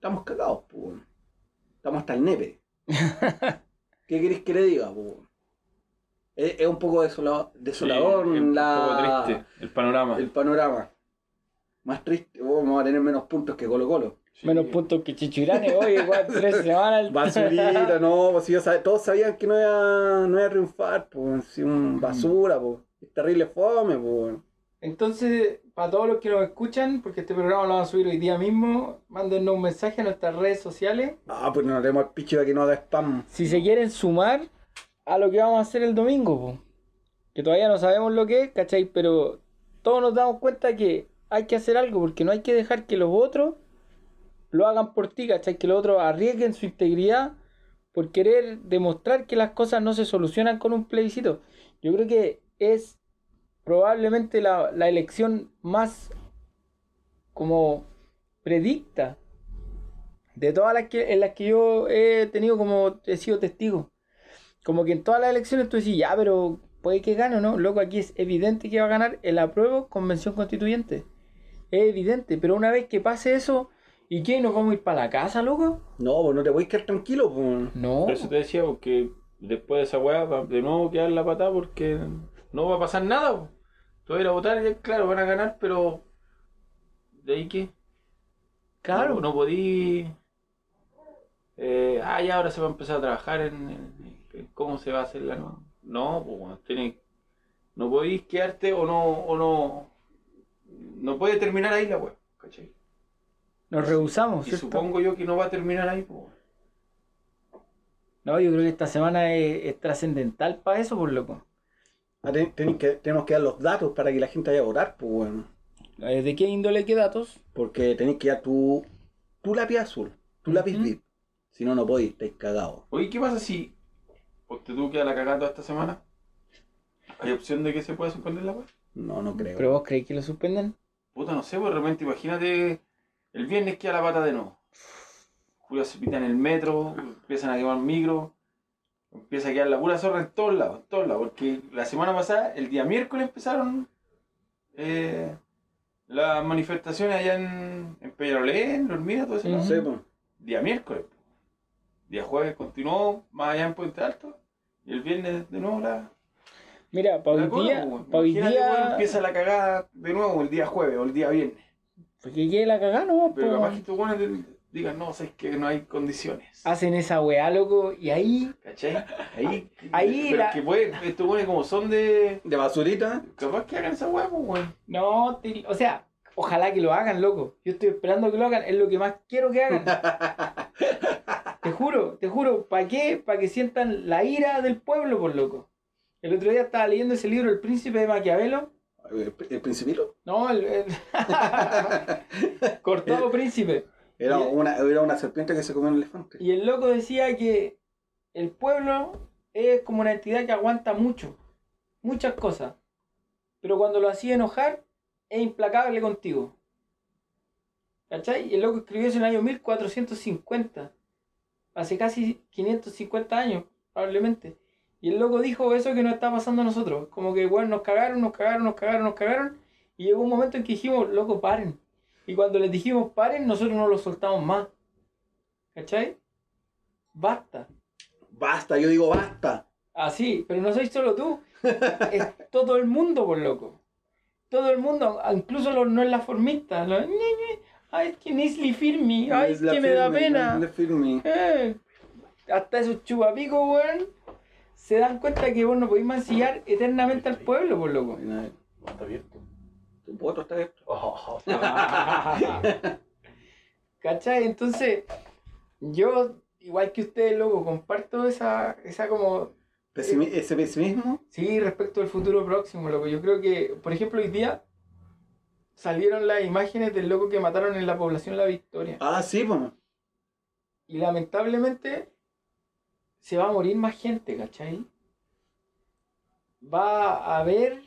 estamos cagados, pues. Estamos hasta el nepe. [laughs] ¿Qué queréis que le diga, pues? Es, es un poco desola- desolador Sí, es un la, poco triste el panorama. el panorama. Más triste, vamos a tener menos puntos que Colo Colo. Sí. Menos puntos que Chichurane, hoy igual [laughs] tres semanas. el- Basurita, [laughs] no, pues si yo sab- todos sabían que no iba, no iba a triunfar, pues, si un basura, pues, es terrible fome, pues. Entonces, para todos los que nos escuchan, porque este programa lo vamos a subir hoy día mismo, mándenos un mensaje a nuestras redes sociales. Ah, pues no tenemos al picho de que no haga spam. Si se quieren sumar a lo que vamos a hacer el domingo, po. que todavía no sabemos lo que es, ¿cachai? Pero todos nos damos cuenta que hay que hacer algo, porque no hay que dejar que los otros lo hagan por ti, ¿cachai? Que los otros arriesguen su integridad por querer demostrar que las cosas no se solucionan con un plebiscito. Yo creo que es probablemente la, la elección más como predicta de todas las que, en las que yo he tenido como he sido testigo. Como que en todas las elecciones tú decís, ya, pero puede que gane o no. Loco, aquí es evidente que va a ganar el apruebo convención constituyente. Es evidente, pero una vez que pase eso, ¿y qué? ¿Nos vamos a ir para la casa, loco? No, pues no te voy a quedar tranquilo, pues. No. Por eso te decía, porque después de esa weá de nuevo quedar la patada porque no va a pasar nada. po. Tú vas a ir a votar y claro, van a ganar, pero ¿de ahí qué? Claro. No, no podí... eh, ah, ya ahora se va a empezar a trabajar en, en- en cómo se va a hacer la nueva. No, pues tiene- no podéis quedarte o no, o no, no puede terminar ahí la weá, ¿cachai? Nos rehusamos, Y ¿cierto? supongo yo que no va a terminar ahí, pues. No, yo creo que esta semana es, es trascendental para eso, por loco. Ah, ten- que, tenemos que dar los datos para que la gente vaya a votar, pues bueno. Eh, ¿De qué índole, qué datos? Porque tenéis que dar tu, tu lápiz azul, tu lápiz. VIP. Si no, no podéis, estáis cagados. Oye, ¿qué pasa si te tuvo que dar la cagada toda esta semana? ¿Hay opción de que se pueda suspender la web? No, no creo. ¿Pero vos creéis que lo suspenden? Puta, no sé, pues de repente imagínate el viernes queda la pata de nuevo. Julio se pita en el metro, empiezan a quemar micro, empieza a quedar la pura zorra en todos lados, en todos lados, porque la semana pasada, el día miércoles empezaron eh, las manifestaciones allá en, en Peñalolén, en Hormida, todo eso. No sé, pues. Día miércoles. Día jueves continuó más allá en Puente Alto, y el viernes de nuevo la... Mira, para hoy día, pues, pa' hoy día, empieza la cagada de nuevo el día jueves o el día viernes. porque quede la cagada, ¿no? Pero po. capaz que estos buenos digan, no, sabes que no hay condiciones. Hacen esa weá, loco, y ahí, ¿Cachai? Ahí, [laughs] Ahí pero la- es que puede, estos buenos como son de. De basurita. Capaz que hagan esa hueá, pues, weón. no, te- o sea, ojalá que lo hagan, loco. Yo estoy esperando que lo hagan, es lo que más quiero que hagan. [laughs] te juro, te juro, ¿para qué? Para que sientan la ira del pueblo, por loco. El otro día estaba leyendo ese libro, El Príncipe de Maquiavelo. El, el principito. No, el, el- [laughs] cortado príncipe. Era una, era una serpiente que se comió un elefante. Y el loco decía que el pueblo es como una entidad que aguanta mucho, muchas cosas. Pero cuando lo hacía enojar, es implacable contigo. ¿Cachai? Y el loco escribió eso en el año 1450. Hace casi 550 años, probablemente. Y el loco dijo eso que nos está pasando a nosotros. Como que, bueno, nos cagaron, nos cagaron, nos cagaron, nos cagaron. Y llegó un momento en que dijimos, loco, paren. Y cuando les dijimos paren, nosotros no lo soltamos más. ¿Cachai? Basta. Basta, yo digo basta. Así, pero no soy solo tú. Es todo el mundo, por loco. Todo el mundo, incluso los no es la formista. Los, "Ñe, Ñe, ay, es que Nisli Firmi, ay, es que me da firme, pena. firme. Eh, hasta esos chupapicos, weón, se dan cuenta que vos no podéis mancillar eternamente al pueblo, por loco. Está abierto. ¿Cachai? Entonces, yo, igual que ustedes, loco, comparto esa, esa como Pesimi- ese pesimismo. Sí, respecto al futuro próximo, loco. Yo creo que, por ejemplo, hoy día salieron las imágenes del loco que mataron en la población La Victoria. Ah, sí, pues. Y lamentablemente se va a morir más gente, ¿cachai? Va a haber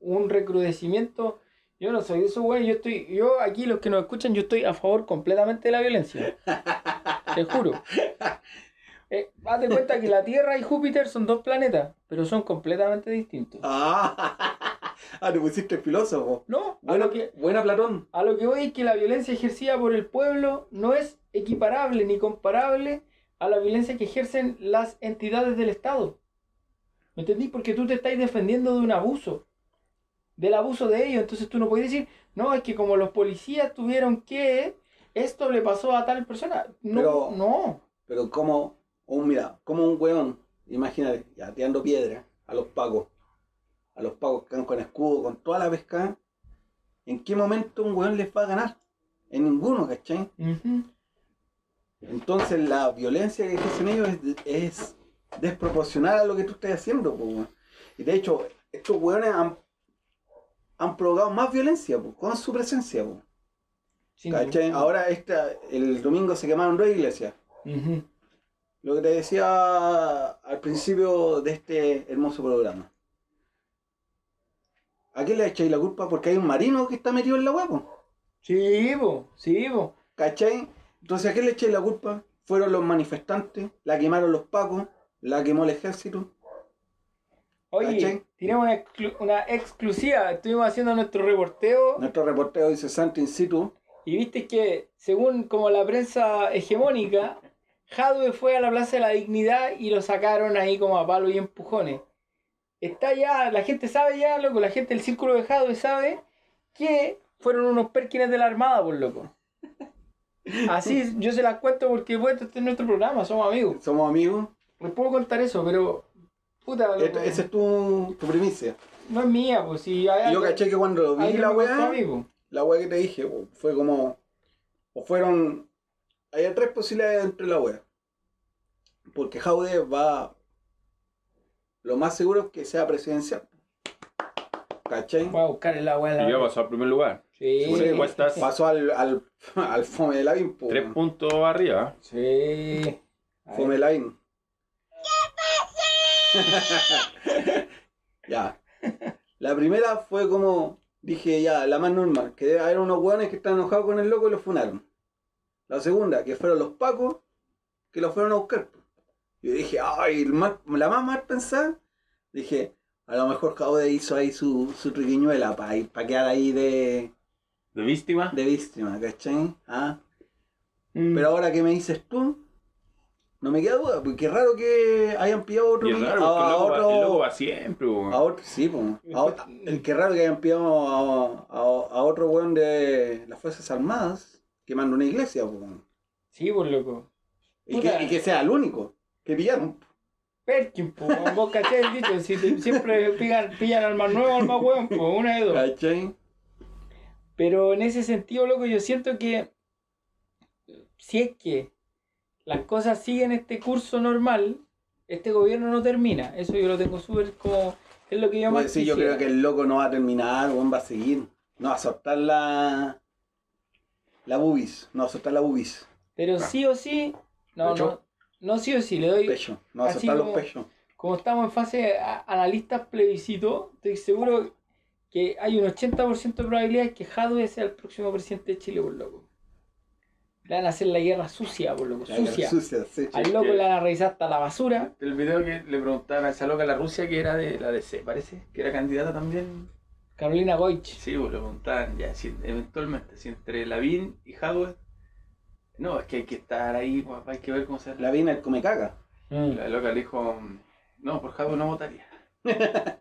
un recrudecimiento. Yo no soy de esos güey, yo estoy, yo aquí los que nos escuchan, yo estoy a favor completamente de la violencia. Te juro. [laughs] Eh, date cuenta que la Tierra y Júpiter son dos planetas, pero son completamente distintos. Ah, [laughs] ah, te pusiste filósofo. No, a Buena, lo que, buena Platón. a lo que voy es que la violencia ejercida por el pueblo no es equiparable ni comparable a la violencia que ejercen las entidades del Estado. ¿Me entendí? Porque tú te estás defendiendo de un abuso, del abuso de ellos. Entonces tú no puedes decir, no, es que como los policías tuvieron que, esto le pasó a tal persona. No, Pero- no. Pero como, un, mira, como un weón, imagínate, ya tirando piedra a los pacos, a los pacos que con escudo, con toda la pesca, ¿en qué momento un weón les va a ganar? En ninguno, ¿cachai? Entonces la violencia que ejercen ellos es, es desproporcional a lo que tú estás haciendo, po. Y de hecho, estos weones han, han provocado más violencia po, con su presencia. Ahora esta, el domingo se quemaron dos iglesias. Lo que te decía al principio de este hermoso programa. ¿A quién le echáis la culpa? Porque hay un marino que está metido en la huevo. Sí, po, sí, po. ¿Cachai? Entonces, ¿a quién le echáis la culpa? Fueron los manifestantes, la quemaron los pacos, la quemó el ejército. Oye, tenemos una, exclu- una exclusiva. Estuvimos haciendo nuestro reporteo Nuestro reportero dice Santo in situ. y viste que, según como la prensa hegemónica, Jadwe fue a la Plaza de la Dignidad y lo sacaron ahí como a palo y empujones. Está ya, la gente sabe ya, loco, la gente del círculo de Jadwe sabe que fueron unos perkines de la Armada, por loco. Así, yo se las cuento porque bueno, este es nuestro programa, somos amigos. Somos amigos. Les puedo contar eso, pero. Puta, loco, Esto- Esa es tu, tu primicia. no es mía, pues si hay Y yo caché que cuando vi alguien la weá, pues. la weá que te dije, po, fue como. O fueron. Había tres posibilidades dentro de la weá. Porque Jaude va. Lo más seguro es que sea presidencial. ¿Cachai? Voy a buscar el agua en la. Y ya pasó al primer lugar. Sí, encuestas. Pasó al, al, [laughs] al Fome de Lavín, po, Tres puntos arriba. Sí. A Fome ver. Lavín. [laughs] ya. La primera fue como. Dije ya, la más normal. Que debe haber unos hueones que están enojados con el loco y lo funaron. La segunda, que fueron los pacos que lo fueron a buscar. Yo dije, ay, la más mal pensada. Dije, a lo mejor Jaude hizo ahí su, su triquiñuela para quedar ahí de, De víctima. de víctima, ¿cachai? Ah, Mm. pero ahora que me dices tú, no me queda duda, porque es raro que hayan pillado a otro. Y raro, a, a loco, otro, el loco va siempre, weón. a otro- sí, po, a otro- el que es raro que hayan pillado a, a, a otro weón de las Fuerzas Armadas quemando una iglesia, po. Sí, por loco. Y, que, y que sea el único que pillaron. Perkin, po. Vos cachai el dicho. Si te- siempre pillan, pillan al más nuevo, al más hueón, po. Una de dos. ¿Cachai? Pero en ese sentido, loco, yo siento que si es que las cosas siguen este curso normal, este gobierno no termina. Eso yo lo tengo súper como... Es lo que yo más Pues sí, yo creo que el loco no va a terminar, weón, va a seguir. No va a soltar la. La bubis. No va a soltar la bubis. Pero sí o sí... No, no, Pecho. no sí o sí, le doy... Pecho. No va a soltar los pechos. Como estamos en fase a- analistas plebiscito, estoy seguro que hay un 80% de probabilidades que Jadwe sea el próximo presidente de Chile, por loco. Le van a hacer la guerra sucia, por loco, La sucia. sucia, sí. Al loco que- le van a revisar hasta la basura. El video que le preguntaban a esa loca la Rusia que era de la DC, parece, que era candidata también. Carolina Goich. Sí, pues le preguntaban ya, si, eventualmente, si entre Lavín y Hadwe. No, es que hay que estar ahí, pues, hay que ver cómo se La vina el come caga. La loca le dijo, no, por Hadwe no votaría. [laughs]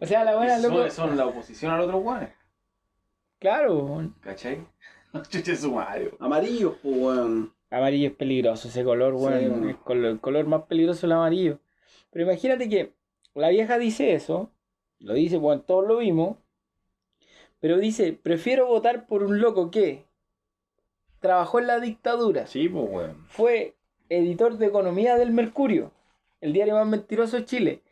O sea, la buena, loco. son la oposición al otro guane, Claro. ¿cachai? [laughs] Chuche su madre. Amarillos, pues, weón. Amarillo es peligroso, ese color, Sí, weón. bueno. el, color, el color más peligroso es el amarillo. Pero imagínate que la vieja dice eso, lo dice, bueno, todos lo vimos, pero dice, prefiero votar por un loco que trabajó en la dictadura, Sí, pues, weón. fue editor de economía del Mercurio, el diario más mentiroso de Chile.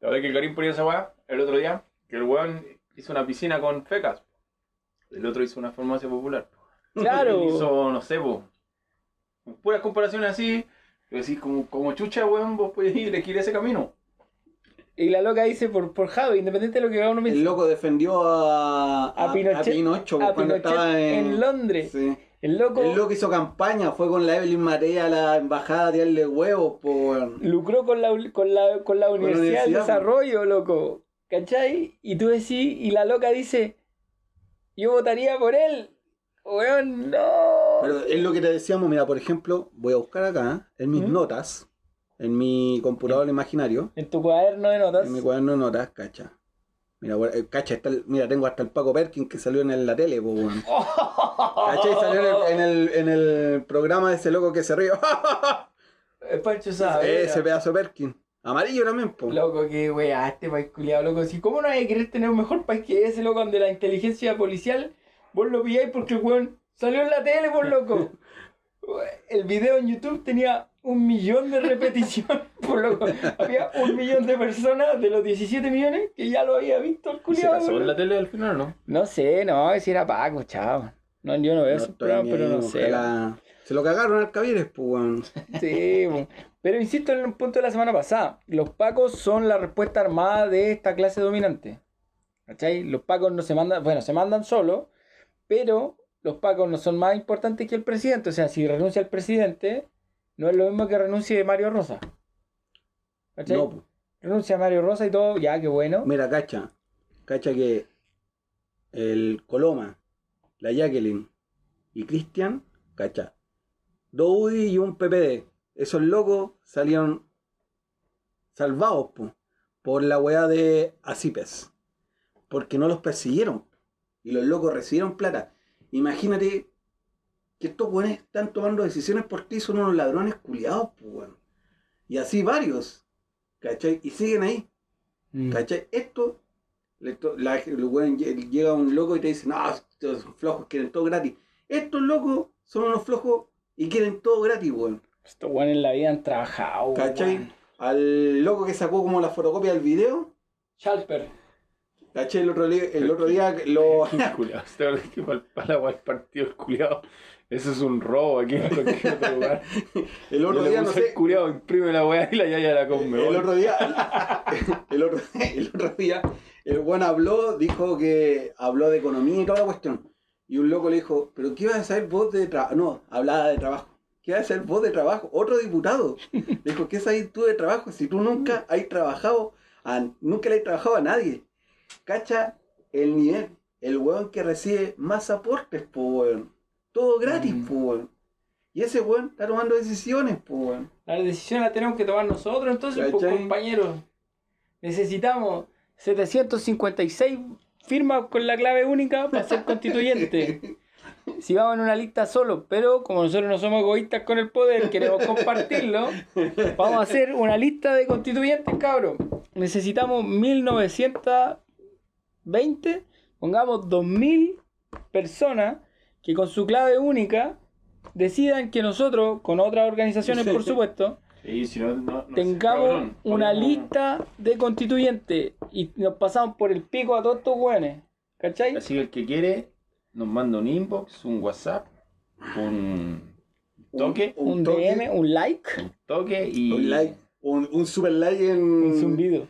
La verdad que el Karim ponía esa weá el otro día, que el weón hizo una piscina con fecas. El otro hizo una farmacia popular. Claro. Él hizo, no sé, po, puras comparaciones así. Pero decís, como, como chucha, weón, vos podés ir elegir ese camino. Y la loca dice por, por Javi, independiente de lo que cada uno piense. El loco defendió a, A Pinochet- Pinocho a cuando Pinochet estaba en, en Londres. Sí. El loco El loco hizo campaña, fue con la Evelyn Marea a la embajada a tirarle huevos, weón. lucró con la, con la, con la Universidad del Desarrollo, loco. ¿Cachai? Y tú decís, y la loca dice, yo votaría por él. Weón, no. Pero es lo que te decíamos, mira, por ejemplo, voy a buscar acá, en mis ¿Mm? notas, en mi computador imaginario, En tu cuaderno de notas. en mi cuaderno de notas, cacha. Mira, eh, cacha, está el- mira, tengo hasta el Paco Perkin que salió en el- la tele, pues, weón. [laughs] Cacha, y salió en el, en, el, el programa de ese loco que se ríe. [laughs] Es Pancho Saavedra. Ese pedazo de Perkin. Amarillo también, pues. Loco, que weá, este país culiado, loco. Si, ¿Cómo no hay que querer tener un mejor país que ese, loco, donde la inteligencia policial vos lo pilláis porque el weón salió en la tele, por loco? El video en YouTube tenía un millón de repeticiones, [laughs] por loco. Había un millón de personas de los 17 millones que ya lo había visto el ¿Se culiado. casó en la tele al final o no? No sé, no, si era Paco, chavo. No, yo no veo No esos programas, pero no sé. Se lo cagaron al Cavieres, pues, weón. [laughs] Sí, pero insisto en el punto de la semana pasada. Los pacos son la respuesta armada de esta clase dominante. ¿Cachai? Los pacos no se mandan, bueno, se mandan solos, pero los pacos no son más importantes que el presidente. O sea, si renuncia el presidente, no es lo mismo que renuncie Mario Rosa. ¿Cachai? No, pues. Renuncia Mario Rosa y todo, ya, qué bueno. Mira, cacha. Cacha que el Coloma, la Jacqueline y Cristian, cacha. Dos UDI y un PPD. Esos locos salieron salvados po, por la weá de Acipes. Porque no los persiguieron. Y los locos recibieron plata. Imagínate que estos weones están tomando decisiones por ti, son unos ladrones culiados, pues, weón. Y así varios. ¿Cachai? Y siguen ahí. Mm. ¿Cachai? Esto, le to- la- lle- llega un loco y te dice, no, estos son flojos, quieren todo gratis. Estos locos son unos flojos y quieren todo gratis, weón. Estos weones en la vida han trabajado. ¿Cachai? Al loco que sacó como la fotocopia del video. Schalper. El otro, el otro día lo. Culeado. ¿Te acuerdas que para el, partido culiado? Eso es un robo aquí en cualquier otro [laughs] lugar. El otro día, no sé. el culiado, imprime la weá y la yaya la come. El otro día, el otro, el otro día, el buen habló, dijo que habló de economía y toda la cuestión. Y un loco le dijo, ¿pero qué vas a saber vos de trabajo? No, hablaba de trabajo. ¿Qué vas a saber vos de trabajo? Otro diputado. Le dijo, ¿qué sabes tú de trabajo? Si tú nunca has trabajado, a- nunca le has trabajado a nadie. ¿Cacha? El nivel, el weón que recibe más aportes, po weón. Todo gratis, Mm. po weón. Y ese weón está tomando decisiones, po weón. La decisión la tenemos que tomar nosotros, entonces, pues, compañeros. Necesitamos 756 firmas con la clave única para ser constituyente. [laughs] Si vamos en una lista solo, pero como nosotros no somos egoístas con el poder, queremos compartirlo, vamos a hacer una lista de constituyentes, cabros. Necesitamos 1920, pongamos 2000 personas que con su clave única decidan que nosotros, con otras organizaciones por supuesto, Sí, si no, no, no sé, tengamos cabrón. una lista de constituyentes y nos pasamos por el pico a todos estos weones. ¿Cachai? Así que el que quiere nos manda un inbox, un WhatsApp, un toque, Un, toque, DM, un like, un toque y, un like, un, un super like en. un zumbido.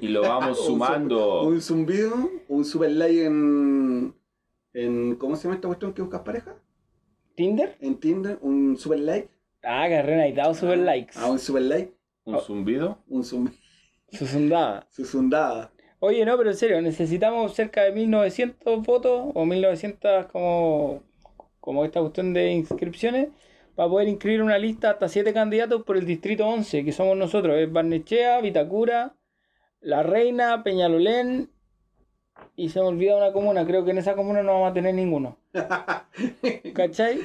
Y lo vamos [laughs] Un sumando. Un zumbido, un super like en. en ¿Cómo se llama esta cuestión que buscas pareja? ¿Tinder? En Tinder, un super like. Ah, Carrera, y dado super likes. Ah, un super like, Un zumbido. un zum, [laughs] Su zundada. su zundada. Oye, no, pero en serio, necesitamos cerca de 1900 votos o 1900 como, como esta cuestión de inscripciones para poder inscribir una lista hasta 7 candidatos por el distrito 11, que somos nosotros. Es Barnechea, Vitacura, La Reina, Peñalolén y se me olvida una comuna. Creo que en esa comuna no vamos a tener ninguno. [laughs] ¿Cachai?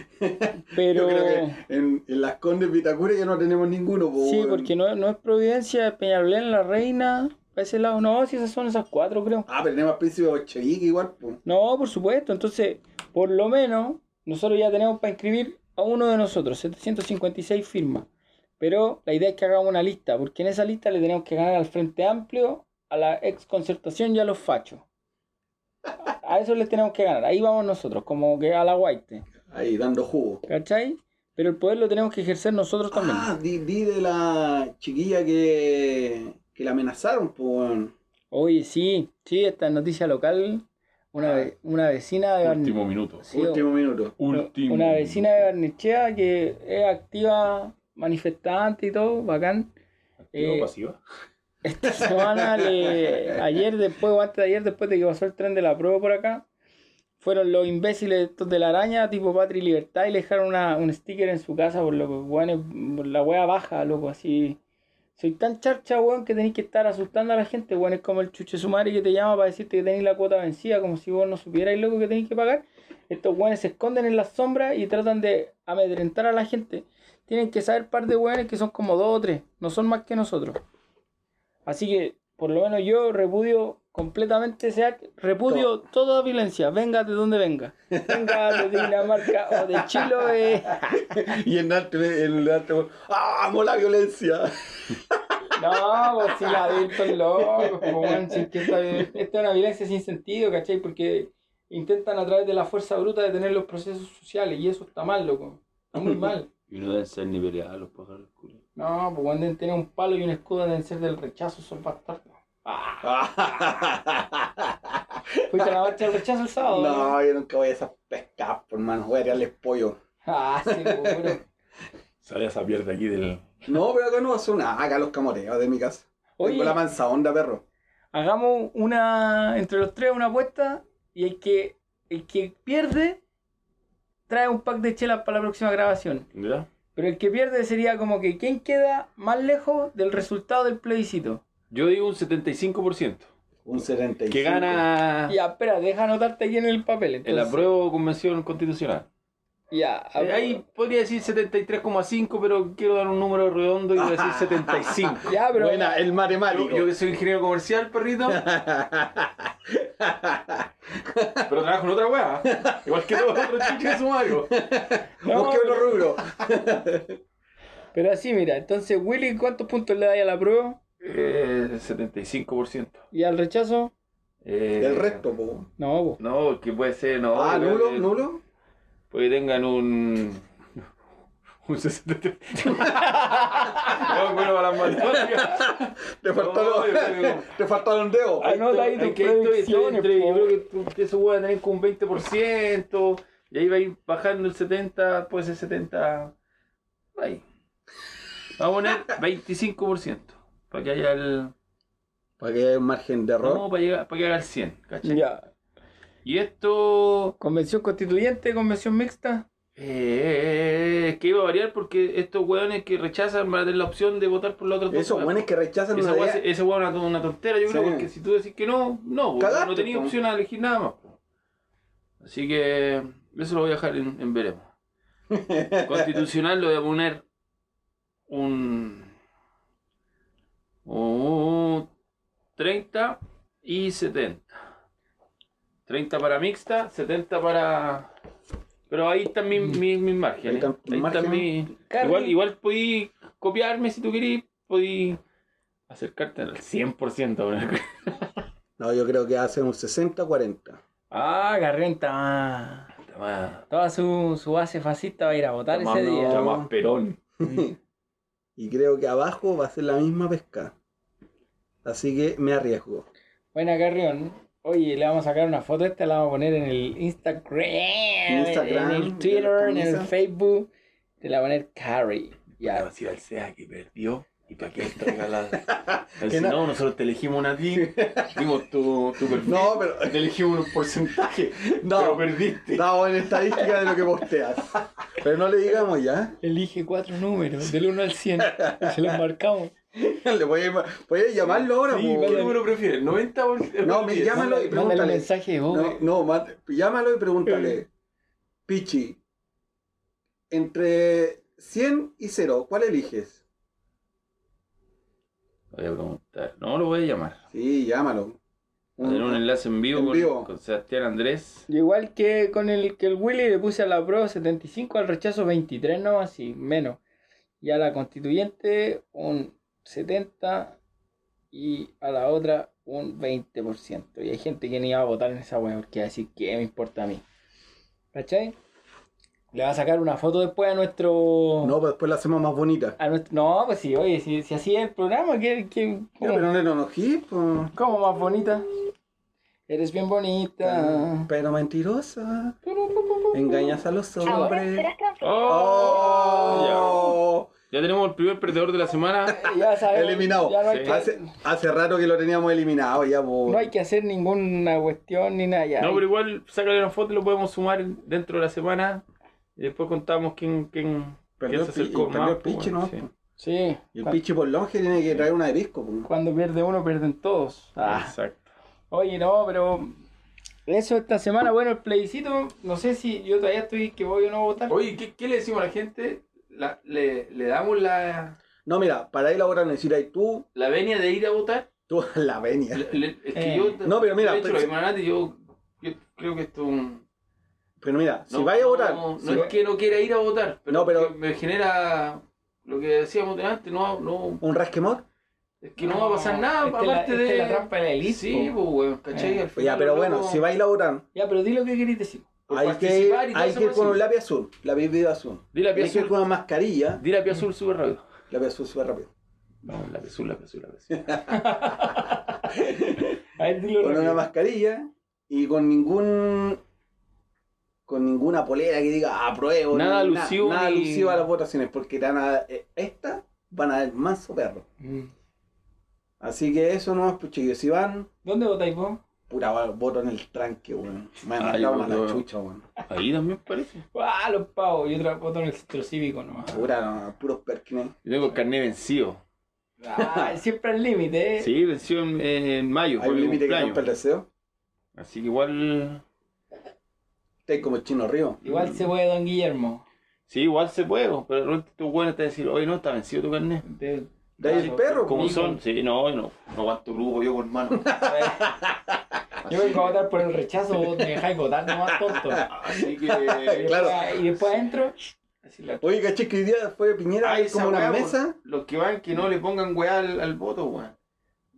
Pero... Yo creo que en, en las Condes Vitacura ya no tenemos ninguno. Sí, porque no, no es Providencia, Peñalolén, La Reina, para ese lado. No, si esas son esas cuatro, creo. Ah, pero tenemos Príncipe Bolchevique igual. No, por supuesto. Entonces, por lo menos, nosotros ya tenemos para inscribir a uno de nosotros, 756 firmas. Pero la idea es que hagamos una lista, porque en esa lista le tenemos que ganar al Frente Amplio, a la ex concertación y a los fachos. A eso les tenemos que ganar. Ahí vamos nosotros, como que a la White. Ahí, dando jugo. ¿Cachai? Pero el poder lo tenemos que ejercer nosotros también. Ah, di, di de la chiquilla que, que la amenazaron, pues. weón. Oye, sí, sí, esta es noticia local. Una, ve- una vecina de Barne- Último minuto. sí, Último minuto. Último. Una vecina de Barnechea que es activa, manifestante y todo, bacán. ¿Activa o Eh, pasiva? [laughs] Esta semana, le- ayer después o antes de ayer, después de que pasó el tren de la prueba por acá, fueron los imbéciles estos de la araña, tipo Patria y Libertad, y le dejaron una- un sticker en su casa por lo que, weón, por la wea baja, loco, así. Soy tan charcha, weón, que tenéis que estar asustando a la gente, weón. Es como el chuche sumari que te llama para decirte que tenéis la cuota vencida, como si vos no supierais, loco, que tenéis que pagar. Estos weones se esconden en las sombras y tratan de amedrentar a la gente. Tienen que saber par de weones que son como dos o tres, no son más que nosotros. Así que, por lo menos yo repudio completamente ese acto, repudio toda violencia, venga de donde venga. Venga de Dinamarca o de Chile. eh. [laughs] Y en arte, en el arte, ¡ah, amo la violencia! No, pues si la locos, pues, es que esta, esta es una violencia sin sentido, ¿cachai? Porque intentan a través de la fuerza bruta detener los procesos sociales y eso está mal, loco. Está muy [laughs] mal. Y no deben ser ni peleados los pájaros culiados. No, pues cuando deben tener un palo y un escudo deben ser del rechazo, son bastardos. [laughs] ¿Fuiste a la marcha del rechazo el sábado? no, yo nunca voy a esas pescas, por hermano. Voy a tirarles pollo. Ah, seguro. [laughs] Sale esa mierda aquí del. No, pero acá no va a ser una acá los camoteos de mi casa. Oye, Tengo la mansa onda, perro. hagamos una, entre los tres una apuesta y el que, el que pierde trae un pack de chelas para la próxima grabación. ¿Ya? Pero el que pierde sería como que quién queda más lejos del resultado del plebiscito. Yo digo un 75%. Un 75. Que gana Ya, espera, deja anotarte aquí en el papel. el Entonces, apruebo convención constitucional. Ya, Eh, Ahí podría decir 73,5, pero quiero dar un número redondo y voy a decir 75. [laughs] Ya, pero. Buena, el matemático. Yo, yo que soy ingeniero comercial, perrito, [laughs] pero trabajo en otra weá. Igual que todos los otros chiches de [laughs] sumario. No, Busque otro pero- rubro. Pero así, mira, entonces, Willy, ¿cuántos puntos le da a la prueba? Eh, 75%. ¿Y al rechazo? Eh, El resto, po. No, po. No, que puede ser, no. Ah, nulo, nulo. Puede que tengan un. Un 63. no, bueno, para las matemáticas. Te [laughs] que- te faltaron dedos. Ay, no, ahí tus predicciones. Yo creo que, eso puede tener como un 20%. Y ahí va a ir bajando el 70%, puede ser 70%. Ahí. Vamos a poner 25%. Para que haya el. Para que haya un margen de error. No, para, llegar, para que haga el 100. ¿cachai? Ya. Y esto. Convención constituyente, convención mixta. Eh, es que iba a variar porque estos hueones que rechazan van a tener la opción de votar por la otra Esos buenes que rechazan Esa una hueá es una, una tontera, yo creo, Sí. porque si tú decís que no, no, Cagaste, no tenías po. opción a elegir nada más. Así que eso lo voy a dejar en, en veremos. [laughs] Constitucional le voy a poner un, un 30 y 70. 30 para mixta, 70 para... Pero ahí están mis, mis, mis márgenes. Ahí Ahí Carly. Igual, igual podí copiarme si tú querís, podí acercarte al 100%. ¿no? [laughs] No, yo creo que hace un 60-40. Ah, Garrenta. Está más- Toda su, su base fascista va a ir a votar ese más- día. está más perón. [laughs] y creo que abajo va a ser la misma pesca. Así que me arriesgo. Buena Carrión. Oye, le vamos a sacar una foto esta, la vamos a poner en el Instagram, Instagram, en el la Twitter, en el. Facebook. Te la va a poner Carrie. Ya, Ya. decir al SEA que perdió y para traiga la. [laughs] Que si no- no, nosotros te elegimos a ti, dimos tu, tu perfil. No, pero- Te elegimos un porcentaje. No. Pero perdiste. Estamos en estadística de lo que posteas. Pero no le digamos ya. Elige cuatro números, del 1 al 100. Se los marcamos. [laughs] Le puedes, puedes llamarlo ahora. Sí. ¿Qué número prefieres? ¿90 o el- No, me 10? llama- Llámalo y Mándale pregúntale. mensaje. No, no, ma- llámalo y pregúntale. Pichi, entre 100 y 0, ¿cuál eliges? Voy a preguntar. No, lo voy a llamar. Sí, llámalo. Voy a tener un enlace en vivo, En con, vivo. con Sebastián Andrés. Igual que con el que el Willy le puse a la prueba 75, al rechazo 23, no, así, menos. Y a la constituyente un 70 y a la otra un 20%. Y hay gente que ni va a votar en esa wea porque va a decir que me importa a mí. ¿Cachai? Le va a sacar una foto después a nuestro. No, pues después la hacemos más bonita. A nuestro no, pues sí, oye, si, si así es el programa, ¿qué, qué, Ya, cómo, pero no le enojé, pues. cómo más bonita? Eres bien bonita. Pero mentirosa. Engañas a los hombres. ¡Oh! ¡Oh! Ya tenemos el primer perdedor de la semana. [laughs] Ya sabemos, Eliminado. ya no, hay Sí. que, Hace, hace rato que lo teníamos eliminado ya, po. no hay que hacer ninguna cuestión ni nada. Ya. No, pero igual, sácale una foto y lo podemos sumar dentro de la semana. Y después contamos quién, quién, Perdió quién el se acercó más. el piche, pues, ¿no? sí. Sí. Y el pichi por longe tiene que traer una de pisco, po. Cuando pierde uno, pierden todos. Ah. Exacto. Oye, no, pero eso esta semana, bueno, el plebiscito, no sé si yo todavía estoy que voy o no a votar. Oye, ¿qué, qué le decimos a la gente? La- le, ¿Le damos la, No, mira, para ir a votar necesitas tú, la venia de ir a votar? tú [laughs] la venia. Le- le- es que Eh. yo. No, pero mira, hecho, pero- lo a yo, yo creo que esto es un. Pero mira, si no, vais a no, votar, No, si es va- que no quiera ir a votar, pero, No, pero- me genera lo que decíamos de antes, no, no, un rasquemor, es que no, va a pasar nada, es la- aparte de. es la trampa de la elite, Sí, pues, weón, ¿cachai? Eh. Al final, ya, pero bueno, si vais a votar, Ya, pero di lo que queréis decir. Por hay que, participar y todo hay que ir pues, con lápiz azul, lápiz video azul. Di la Hay que ir azul, con una mascarilla, di la azul súper rápido. lápiz azul súper rápido. Vamos, la azul, la azul, la azul. [laughs] A ver, dilo Con una mascarilla y con ningún con ninguna polera que diga apruebo. Nada ni- alusivo Nada ni- alusivo a las votaciones, porque te van a, eh, estas van a dar manso perro. Mm. Así que eso no es puchillo. Si van, ¿Dónde votáis vos? Pura voto en el tranque, weón. Me han mandado a la weón. chucha, weón. Ahí también parece. Ah, los pavos. Y otra voto en el centro cívico nomás. Pura, no, puros perkines. Yo tengo el carnet vencido. Ah, [laughs] siempre al límite, ¿eh? Sí, venció en, en mayo, Hay un mi límite que rompe el deseo. Así que igual. Estáis como el chino río. Igual se puede, don Guillermo. Sí, igual se puede, pero de repente tú bueno te decir, oye, no, está vencido tu carnet. De- De ahí el perro, ¿Cómo pues. son? Sí, no, no, no aguanto grupo yo con mano. [laughs] Yo vengo a votar por el rechazo, vos me dejáis votar nomás [laughs] tonto. Así Y que. después- Claro. Y después adentro. Oye, caché que hoy día fue Piñera Ah, hay como una weá, mesa. Los que van que no le pongan weá al, al voto, weón.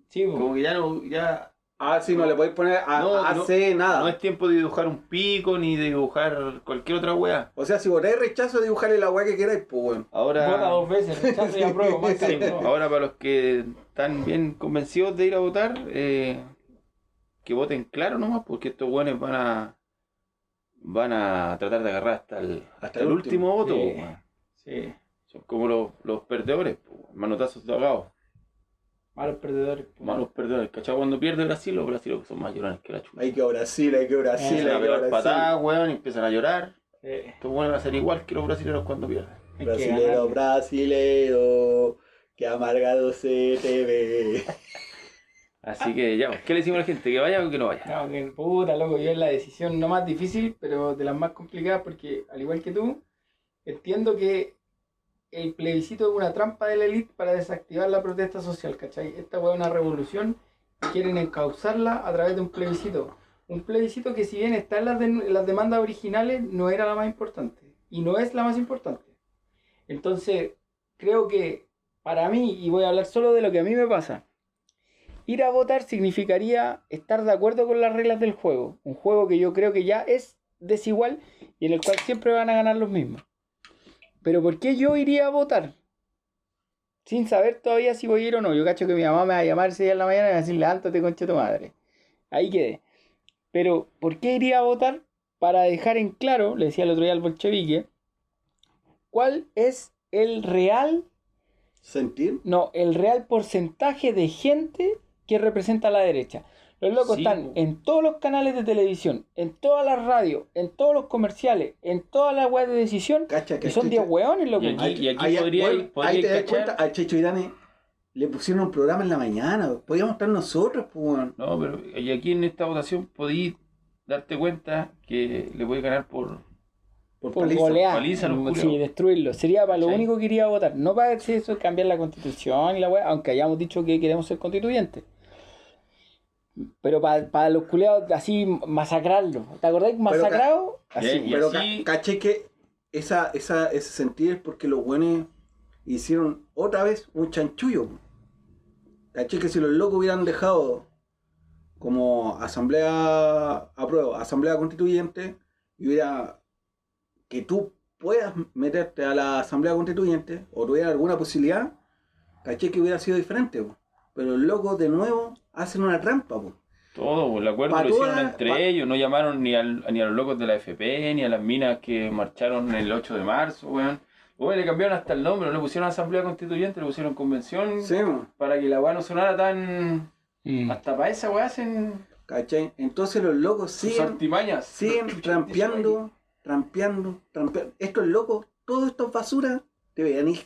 Sí, po. Como que ya no, ya Ah, sí, no le podéis poner a, No, AC nada. no es tiempo de dibujar un pico ni de dibujar cualquier otra weá. O sea, si votáis rechazo, dibujarle la weá que queráis, pues bueno. Ahora, Vota dos veces, rechazo y [laughs] apruebo, más [laughs] ahora para los que están bien convencidos de ir a votar, eh, que voten claro nomás, porque estos buenos van a van a tratar de agarrar hasta el, hasta el último, voto. Sí. po, weón. Sí, Son como los, los perdedores, po, manotazos de ahogado. malos perdedores. po. Malos perdedores. ¿Cachai? Cuando pierde Brasil, los brasileños son más llorones que la chucha. Hay que Brasil, hay que Brasil, Empiezan hay a pegar patadas, weón, y empiezan a llorar. Sí, Estos buenos van a ser igual que los brasileños cuando pierden. Brasilero, brasilero, que amargado se te ve. [laughs] Así que ya, pues, ¿qué le decimos a la gente? ¿Que vaya o que no vaya? No, que puta, loco, yo es la decisión no más difícil, pero de las más complicadas porque, al igual que tú, entiendo que el plebiscito es una trampa de la élite para desactivar la protesta social, ¿cachai? Esta es una revolución y quieren encauzarla a través de un plebiscito. Un plebiscito que si bien está en las, de- en las demandas originales, no era la más importante. Y no es la más importante. Entonces, creo que para mí, y voy a hablar solo de lo que a mí me pasa, Ir a votar significaría estar de acuerdo con las reglas del juego. Un juego que yo creo que ya es desigual y en el cual siempre van a ganar los mismos. Pero ¿por qué yo iría a votar? Sin saber todavía si voy a ir o no. Yo cacho que mi mamá me va a llamar ese día en la mañana y me va a decir, levántate concha tu madre. Ahí quedé. Pero ¿por qué iría a votar? Para dejar en claro, le decía el otro día al bolchevique, cuál es el real ¿Sentir? no, el real porcentaje de gente que representa a la derecha. Los locos Sí, están po. en todos los canales de televisión, en todas las radios, en todos los comerciales, en todas las webs de decisión. Cacha que Y son Checho- 10 hueones, loco. Y aquí- Ahí- aquí ahí- podría- bueno, podría ahí te das cuenta, al Checho y Dani le pusieron un programa en la mañana. Podíamos estar nosotros, pues bueno. No, pero y aquí en esta votación podí darte cuenta que le voy a ganar por... Por, Por paliza. golear, paliza, sí, destruirlo. Sería para lo único que iría a votar. No para decir eso, cambiar la constitución y la wea, aunque hayamos dicho que queremos ser constituyentes. Pero para, los culeados así masacrarlo. ¿Te acordás? Masacrado. Así. Y Pero así- ca- caché que esa, esa, ese sentir es porque los buenos hicieron otra vez un chanchullo. Caché que si los locos hubieran dejado como asamblea apruebo, asamblea constituyente, y hubiera que tú puedas meterte a la asamblea constituyente o tuviera alguna posibilidad, caché que hubiera sido diferente. po. Pero los locos de nuevo hacen una trampa. po. Todo, pues, el acuerdo Pa' lo hicieron entre pa- ellos, no llamaron ni, al- ni a los locos de la FP, ni a las minas que marcharon el 8 de marzo, weón. Weón, le cambiaron hasta el nombre, no le pusieron asamblea constituyente, le pusieron convención Sí, para que la weá no sonara tan... Mm. Hasta para esa weá hacen ¿Cachai? Entonces los locos siguen artimañas. siguen [laughs] trampeando, trampeando, trampeando. Estos locos, todos estos basuras, deberían ir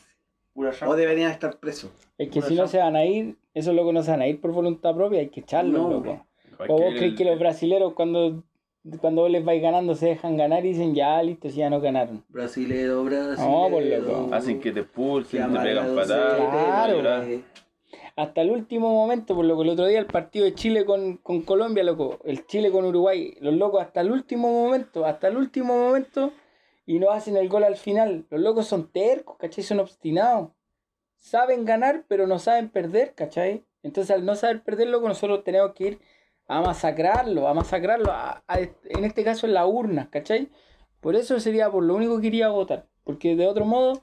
Pura o deberían estar presos. Es que si no se van a ir, esos locos no se van a ir por voluntad propia, hay que echarlos, No, loco. Hay ¿O que vos crees el- que los brasileros cuando, cuando vos les vais ganando se dejan ganar y dicen ya listo, si ya no ganaron? Brasilero, brasilero. No, por loco. Hacen que te que expulsen, te pegan patadas. Claro. Hasta el último momento, por lo que el otro día el partido de Chile con, con Colombia, loco, el Chile con Uruguay, los locos hasta el último momento, hasta el último momento, y no hacen el gol al final. Los locos son tercos, ¿cachai? Son obstinados. Saben ganar, pero no saben perder, ¿cachai? Entonces al no saber perder, loco, nosotros tenemos que ir a masacrarlo, a masacrarlo, a- a- en este caso en las urnas, ¿cachai? Por eso sería por lo único que iría a votar, porque de otro modo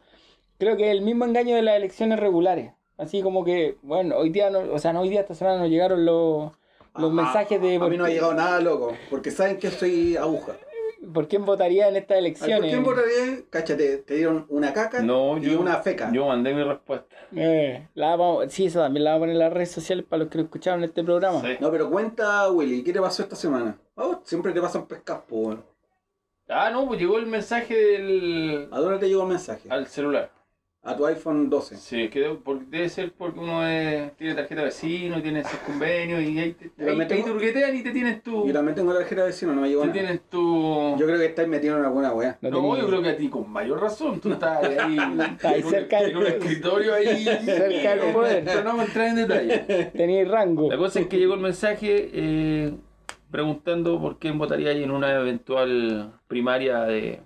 creo que es el mismo engaño de las elecciones regulares. Así como que, bueno, hoy día, no, o sea, no hoy día esta semana nos llegaron los, los mensajes de A mí no ha llegado nada, loco. Porque saben que soy aguja. Por quién votaría en estas ¿Por elecciones. quién votaría? Cáchate, te dieron una caca No, y yo, una feca. yo mandé mi respuesta. Eh, la vamos- sí, eso también la vamos a poner en las redes sociales para los que lo escucharon en este programa. Sí. No, pero cuenta, Willy, ¿qué te pasó esta semana? Oh, siempre te pasan pescas, po. Ah, no, pues llegó el mensaje del... ¿A dónde te llegó el mensaje? al celular. A tu iPhone 12. Sí, que debe, porque debe ser porque uno es- tiene tarjeta de vecino, tiene esos convenios y ahí te, ahí, ahí te y te tienes tu... Yo también tengo la tarjeta de vecino, no me llegó Te nada. tienes tu... Yo creo que estáis metiendo en alguna weá. No yo creo que a ti con mayor razón. Tú estás ahí, [laughs] ahí en un- cerca del- en un escritorio ahí. [laughs] Cerca del poder. Pero no vamos a entrar en detalle. Tenéis rango. La cosa es que llegó el mensaje eh, preguntando por quién votaría ahí en una eventual primaria de,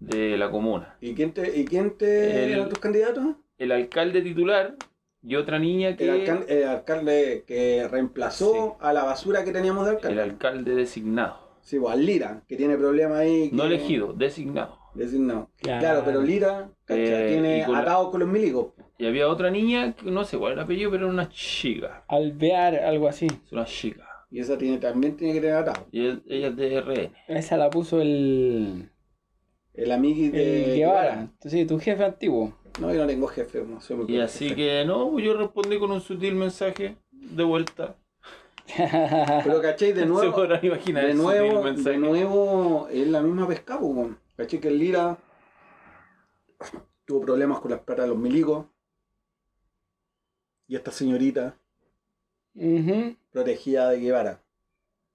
de la comuna. ¿Y quién te, y quién te El- eran tus candidatos? El alcalde titular y otra niña que... El, alcal- el alcalde que reemplazó a la basura que teníamos de el alcalde. alcalde designado. Sí, pues al Lira, que tiene problemas ahí. No elegido, designado. Designado. Claro. Claro, pero Lira. Eh, tiene con la- atados con los milicos. Y había otra niña, que no sé cuál era el apellido, pero era una chica. Alvear, algo así. Es una chica. Y esa tiene, también tiene que tener atados. Y él- ella es de RN. Esa la puso el, El amigui de el Guevara. Entonces, tu jefe antiguo. No, yo no tengo jefe, no soy muy Y así jefe. que no, pues yo respondí con un sutil mensaje de vuelta. [laughs] Pero cachai, de [laughs] Se nuevo. podrán imaginar De nuevo, mensaje. de nuevo es la misma pesca, weón. Caché que el Lira tuvo problemas con las plata de los milicos. Y esta señorita Ujú. protegida de Guevara.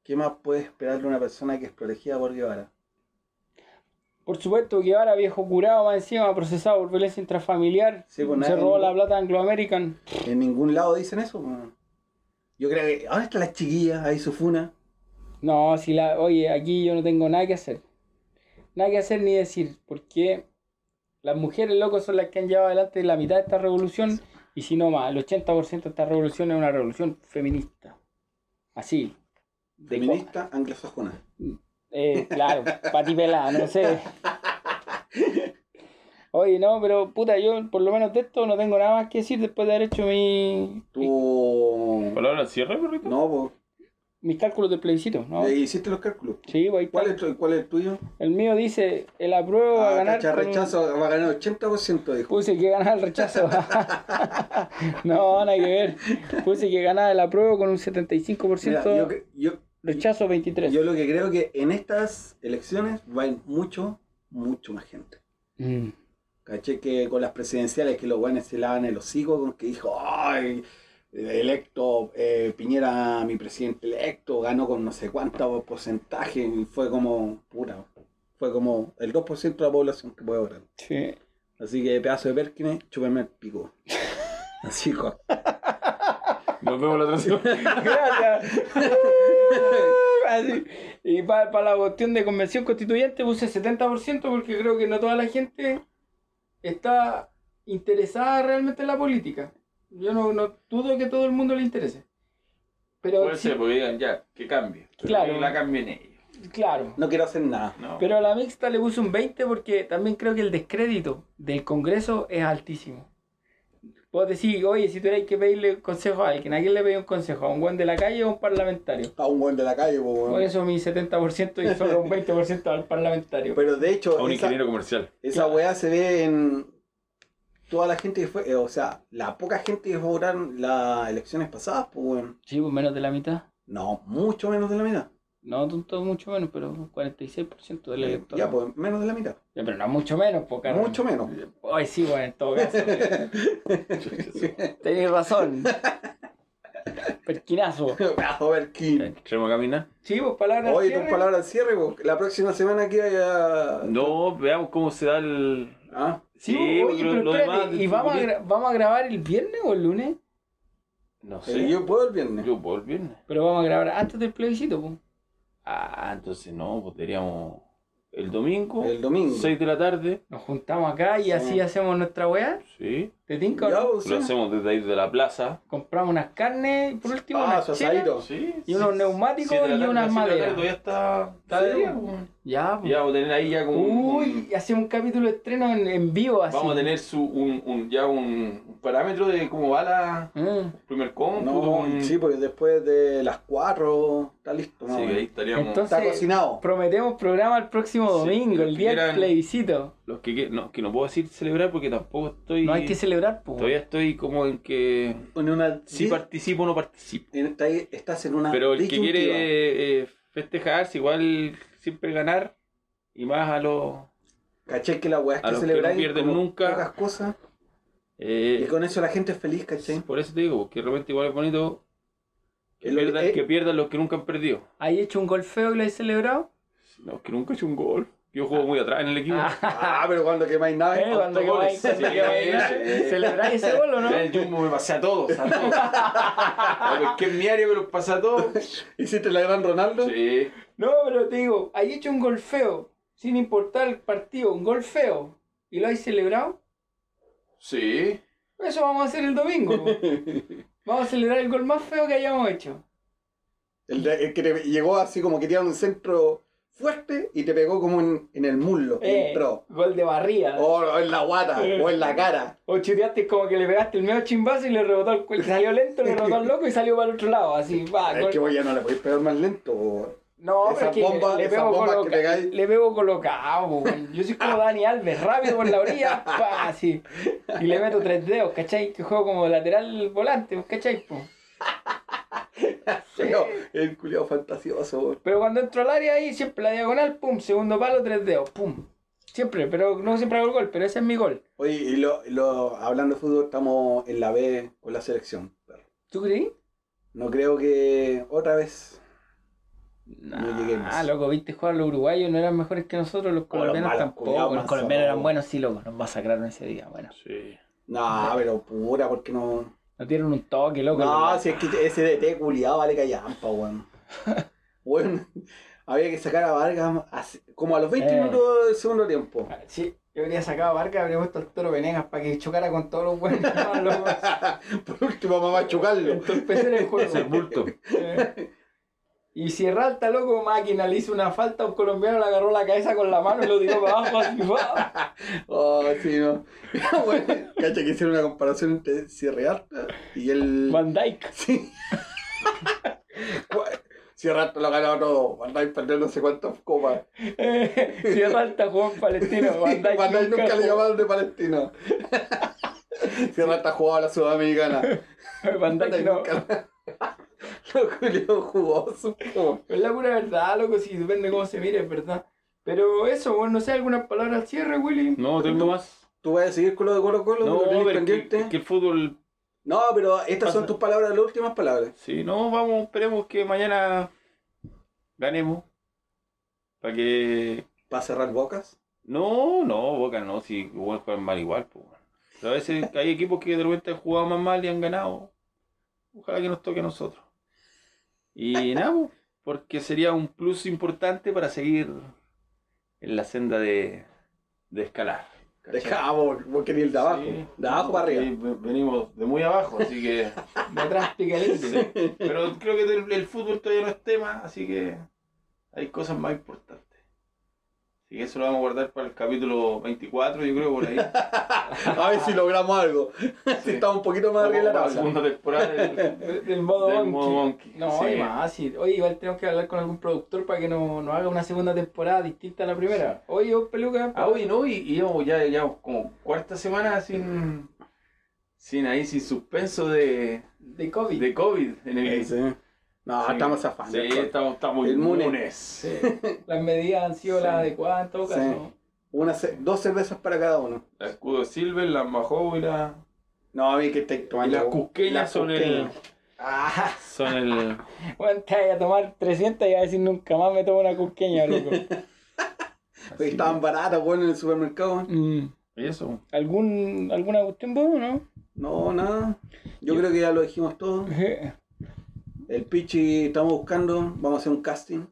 ¿Qué más puede esperar de una persona que es protegida por Guevara? Por supuesto, Guevara, viejo curado, más encima, procesado por violencia intrafamiliar. Sí, pues, se robó la plata Anglo American. En ningún lado dicen eso. weón. Yo creo que. ¿Dónde están las chiquillas? Ahí su funa. No, si la. Oye, aquí yo no tengo nada que hacer. Nada que hacer ni decir. Porque las mujeres, locos, son las que han llevado adelante la mitad de esta revolución. Y si no más, el 80% de esta revolución es una revolución feminista. Así. Feminista anglosajona. Eh, claro, patipelada, no sé. Oye, no, pero puta, yo por lo menos de esto no tengo nada más que decir después de haber hecho mi, Tú. ¿Palabra al cierre, perrito? No, pues. mis cálculos de plebiscito, ¿no? hiciste los cálculos. Sí, está. ¿Cuál es, tu- cuál es el tuyo? El mío dice, el apruebo va a Ah, ganar. cacha, con rechazo va a ganar 80%, dijo. Puse que ganaba el rechazo. [laughs] no, nada que ver. Puse que ganaba el apruebo con un 75%, Mira, yo, yo, rechazo 23%. yo lo que creo que en estas elecciones va a ir mucho, mucho más gente. Mm. Caché que con las presidenciales que los guanes se lavan el hocico con que dijo, ay, electo, eh, Piñera, mi presidente electo, ganó con no sé cuánto porcentaje y fue como, puta, fue como el 2% de la población que puede votar. Sí. Así que pedazo de Perkins, chúpeme el pico. [laughs] Así, Nos vemos la otra semana. Gracias. [laughs] [laughs] Así. Y para la cuestión de convención constituyente puse 70% porque creo que no toda la gente está interesada realmente en la política. Yo no, no dudo que todo el mundo le interese. Pero Puede sí, ser, porque digan ya, que cambie. Pero Claro. Que la cambien ellos. claro. No quiero hacer nada. No. Pero a la mixta le puse un 20 porque también creo que el descrédito del Congreso es altísimo. Vos decís, oye, si tuvierais que pedirle consejo a alguien, ¿a quién le pedí un consejo? ¿A un buen de la calle o a un parlamentario? A un buen de la calle, weón. Por eso mi 70% y solo un 20% al parlamentario. Pero de hecho, a un esa, ingeniero comercial. esa weá se ve en toda la gente que fue, eh, o sea, la poca gente que votaron las elecciones pasadas, pues weón. Sí, pues menos de la mitad. No, mucho menos de la mitad. No, todo mucho menos, pero un 46% del electorado. Ya, pues, menos de la mitad. Ya, pero no mucho menos, porque Mucho menos. Ay, sí, bueno, en todo caso. [laughs] Tenéis razón. Ver, Kim. ¿Entremos a caminar? Sí, pues palabras. Oye, tus palabras al cierre, po. la próxima semana que haya. No, veamos cómo se da el. Ah, Sí, Sí, oye, porque pero lo espérate, demás ¿y vamos a, vamos a grabar el viernes o el lunes? No eh, sé. yo puedo el viernes. Yo puedo el viernes. Pero vamos a grabar antes del plebiscito, pues. Ah, entonces no, pues el domingo, El domingo. 6 de la tarde. Nos juntamos acá y Sí. así hacemos nuestra weá. Sí. ¿Te tinca? o Ya, pues, Lo hacemos desde ahí de la plaza. Compramos unas carnes, por último, Ah, unas chelas. Sí. y unos neumáticos y tarde, unas maderas. Todavía está, está de Sí, día, pues. Ya, pues. Ya vamos a tener ahí ya como. un- Uy, hacemos un capítulo de estreno en, en vivo así. Vamos a tener su, un, un- ya un, un parámetro de cómo va la, Mm. primer. No, un- sí, porque después de las 4 está listo. Sí, ahí estaríamos. Entonces- Está cocinado. Prometemos programa el próximo domingo, el día del plebiscito. Los que, que- no, que no puedo decir celebrar porque tampoco estoy. No hay que celebrar, pues. Todavía estoy como en que. En una, Si sí, participo o no participo. en- está ahí- estás en una. Pero el que quiere eh, festejarse, igual siempre ganar. Y más a los. ¿Cachai? Que la weá es que que no pierden nunca. pocas cosas. Eh, Y con eso la gente es feliz, ¿cachai? por eso te digo, que de repente igual es bonito que, que- pierdan, eh. que pierdan los que nunca han perdido. ¿Hay hecho un gol feo y lo hay celebrado? No, que nunca he hecho un gol. Yo juego muy atrás en el equipo. Ah, [laughs] pero cuando quemáis nada. Eh, cuando quemáis- cuando Sí, quemáis- sí. ¿Celebráis ese gol o no? El Jumbo me pasé a todos. A todos. [laughs] A área me los pasa a todos. ¿Hiciste la gran Ronaldo? Sí. No, pero te digo, hay hecho un gol feo. sin importar el partido, un gol feo, y lo hay celebrado, Sí. eso vamos a hacer el domingo. [laughs] Vamos a celebrar el gol más feo que hayamos hecho. El, de- el que te llegó así como que tiraron un centro fuerte y te pegó como en, en el muslo. Eh, entró. gol de barriga. O, en la guata, o en la cara. O chuteaste como que le pegaste el medio chimbazo y le rebotó el cuello. Salió lento, le [laughs] rebotó al loco y salió para el otro lado. Así, va. Es gol. que vos ya no le podéis pegar más lento. No, Esas pero es que bombas- le esas pego, bombas que coloca- pegáis. le pego colocado. Yo soy como Dani Alves, rápido por la orilla, pa, así. Y le meto tres dedos, ¿cachai? Que juego como lateral volante, pues, ¿cachai? po? Pero el culiao fantasioso. Pero cuando entro al área ahí, siempre la diagonal, pum, segundo palo, tres dedos, pum. Siempre, pero no siempre hago el gol, pero ese es mi gol. Oye, y lo, lo, hablando de fútbol, estamos en la B con la selección. ¿Tú creí? No creo que otra vez. No lleguemos. Ah, loco, viste jugar los uruguayos, no eran mejores que nosotros, los colombianos malos tampoco. Los colombianos eran buenos, sí, loco, nos masacraron ese día, bueno. Sí. No, pero pura, porque no. Nos dieron un toque, loco. No, si es que ese DT culiado vale callampa, weón. [laughs] Bueno, había que sacar a Vargas como a los 20 Eh. minutos del segundo tiempo. Ah, Sí, yo habría sacado a Vargas, habría puesto al toro Venegas para que chocara con todos los buenos. [laughs] No. Por último, vamos a chocarlo. Entorpecer el juego. [laughs] Es el bulto. Eh. Y si Ralta, loco, máquina, le hizo una falta a un colombiano, le agarró la cabeza con la mano y lo tiró para abajo así. [laughs] Oh, sí, no. [laughs] bueno, cacha que hicieron una comparación entre Sierra Alta y el. Van Dyke. [laughs] Sí. Sierra Alta lo ganado todo. Van Dyke perdió no sé cuántas copas. Eh, si Ralta jugó en Palestino, Van Dyke Van Dyke nunca, le llamaron de Palestino. Sierra Alta jugaba a la Sudamericana. Van Dyke no. nunca. [laughs] Lo Julio jugó su copa. Es la pura verdad, loco, si depende cómo se mire, es verdad. Pero eso, bueno, no sé, algunas palabras al cierre, Willy. No, tengo más. ¿Tú vas a seguir con lo de Colo Colo? No, ¿Lo tenés pero es que, es que el fútbol. No, pero estas son tus palabras, las últimas palabras. Sí, no, vamos, esperemos que mañana ganemos. Para que. ¿Para cerrar bocas? No, no, Boca no, si igual juegan mal igual. Pues. Pero a veces hay equipos que de repente han jugado más mal y han ganado. Ojalá que nos toque a nosotros. Y nada, porque sería un plus importante para seguir en la senda de, de escalar. ¿cachai? Deja, vos, querías el de abajo. Sí. De abajo para arriba. Venimos de muy abajo, así que. [laughs] De atrás. Pero creo que el, el fútbol todavía no es tema, así que hay cosas más importantes. Así que eso lo vamos a guardar para el capítulo 24, yo creo, por ahí. [laughs] A ver si logramos algo. Si estamos un poquito más arriba de la segunda temporada del- [laughs] Del, del modo Del monkey. modo monkey, No, sí. hay más. sí. Oye, igual tenemos que hablar con algún productor para que nos no haga una segunda temporada distinta a la primera. Oye, vos, peluca. Ah, oye, no, y, y ya, ya como cuarta semana sin, sin ahí, sin suspenso de, De COVID. de COVID en el... Sí. No, Sí. estamos zafando. Sí, estamos, estamos inmunes. Sí. [laughs] Las medidas han sido Sí. las adecuadas en todo Sí. caso. Una dos cervezas para cada uno. La escudo Silver, la Majó y la... No, a mí que estáis Y tomando. las cusqueñas son el... Ah, Son el... [laughs] bueno, te vayas a tomar 300 y a decir nunca más me tomo una cusqueña, loco. [laughs] Porque estaban baratas, bueno, en el supermercado. Mm. ¿Y eso? ¿Algún, ¿Alguna cuestión vos, no? No, nada. Yo creo que ya lo dijimos todo. El Pichi estamos buscando, vamos a hacer un casting.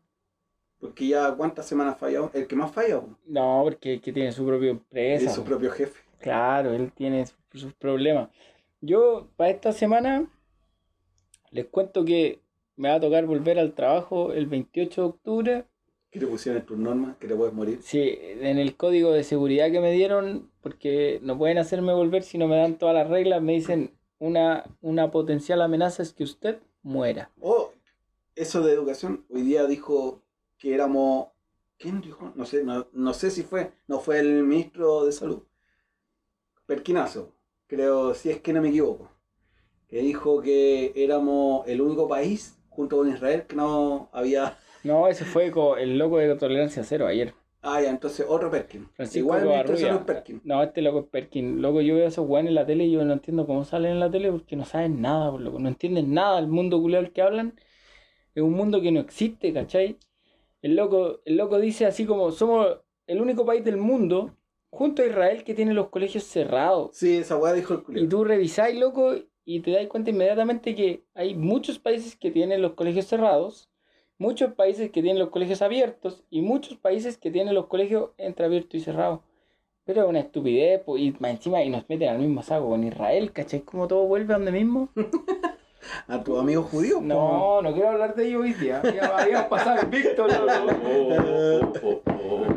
Porque ya cuántas semanas fallado. El que más falla No, porque que tiene su propia empresa. es su propio jefe. Claro, él tiene su- sus problemas. Yo, para esta semana, les cuento que me va a tocar volver al trabajo el 28 de octubre. Que te pusieron en tus normas, que te puedes morir. Sí, en el código de seguridad que me dieron, porque no pueden hacerme volver si no me dan todas las reglas, me dicen una, una potencial amenaza es que usted muera. Oh, eso de educación, hoy día dijo que éramos. ¿Quién dijo? No sé, no, no sé si fue. No fue el ministro de salud. Perquinazo, creo, si es que no me equivoco. Que dijo que éramos el único país, junto con Israel, que no había. No, ese fue el loco de tolerancia cero ayer. Ah, ya, entonces otro Perkin. Francisco Igual Perkin. No, este loco es Perkin. Loco, yo veo a esos weones en la tele y yo no entiendo cómo salen en la tele porque no saben nada, por loco. No entienden nada. El mundo culiao al que hablan es un mundo que no existe, ¿cachai? El loco, el loco dice así como, somos el único país del mundo, junto a Israel, que tiene los colegios cerrados. Sí, esa weá dijo el Y culio. tú revisáis, loco, y te das cuenta inmediatamente que hay muchos países que tienen los colegios cerrados muchos países que tienen los colegios abiertos y muchos países que tienen los colegios entre abiertos y cerrados. Pero es una estupidez, po, y más encima y nos meten al mismo saco con Israel, ¿cachai? Como todo vuelve a donde mismo. [laughs] A tu amigo judío. po. No, no quiero hablar de ello hoy día. Ya habíamos pasado el Víctor.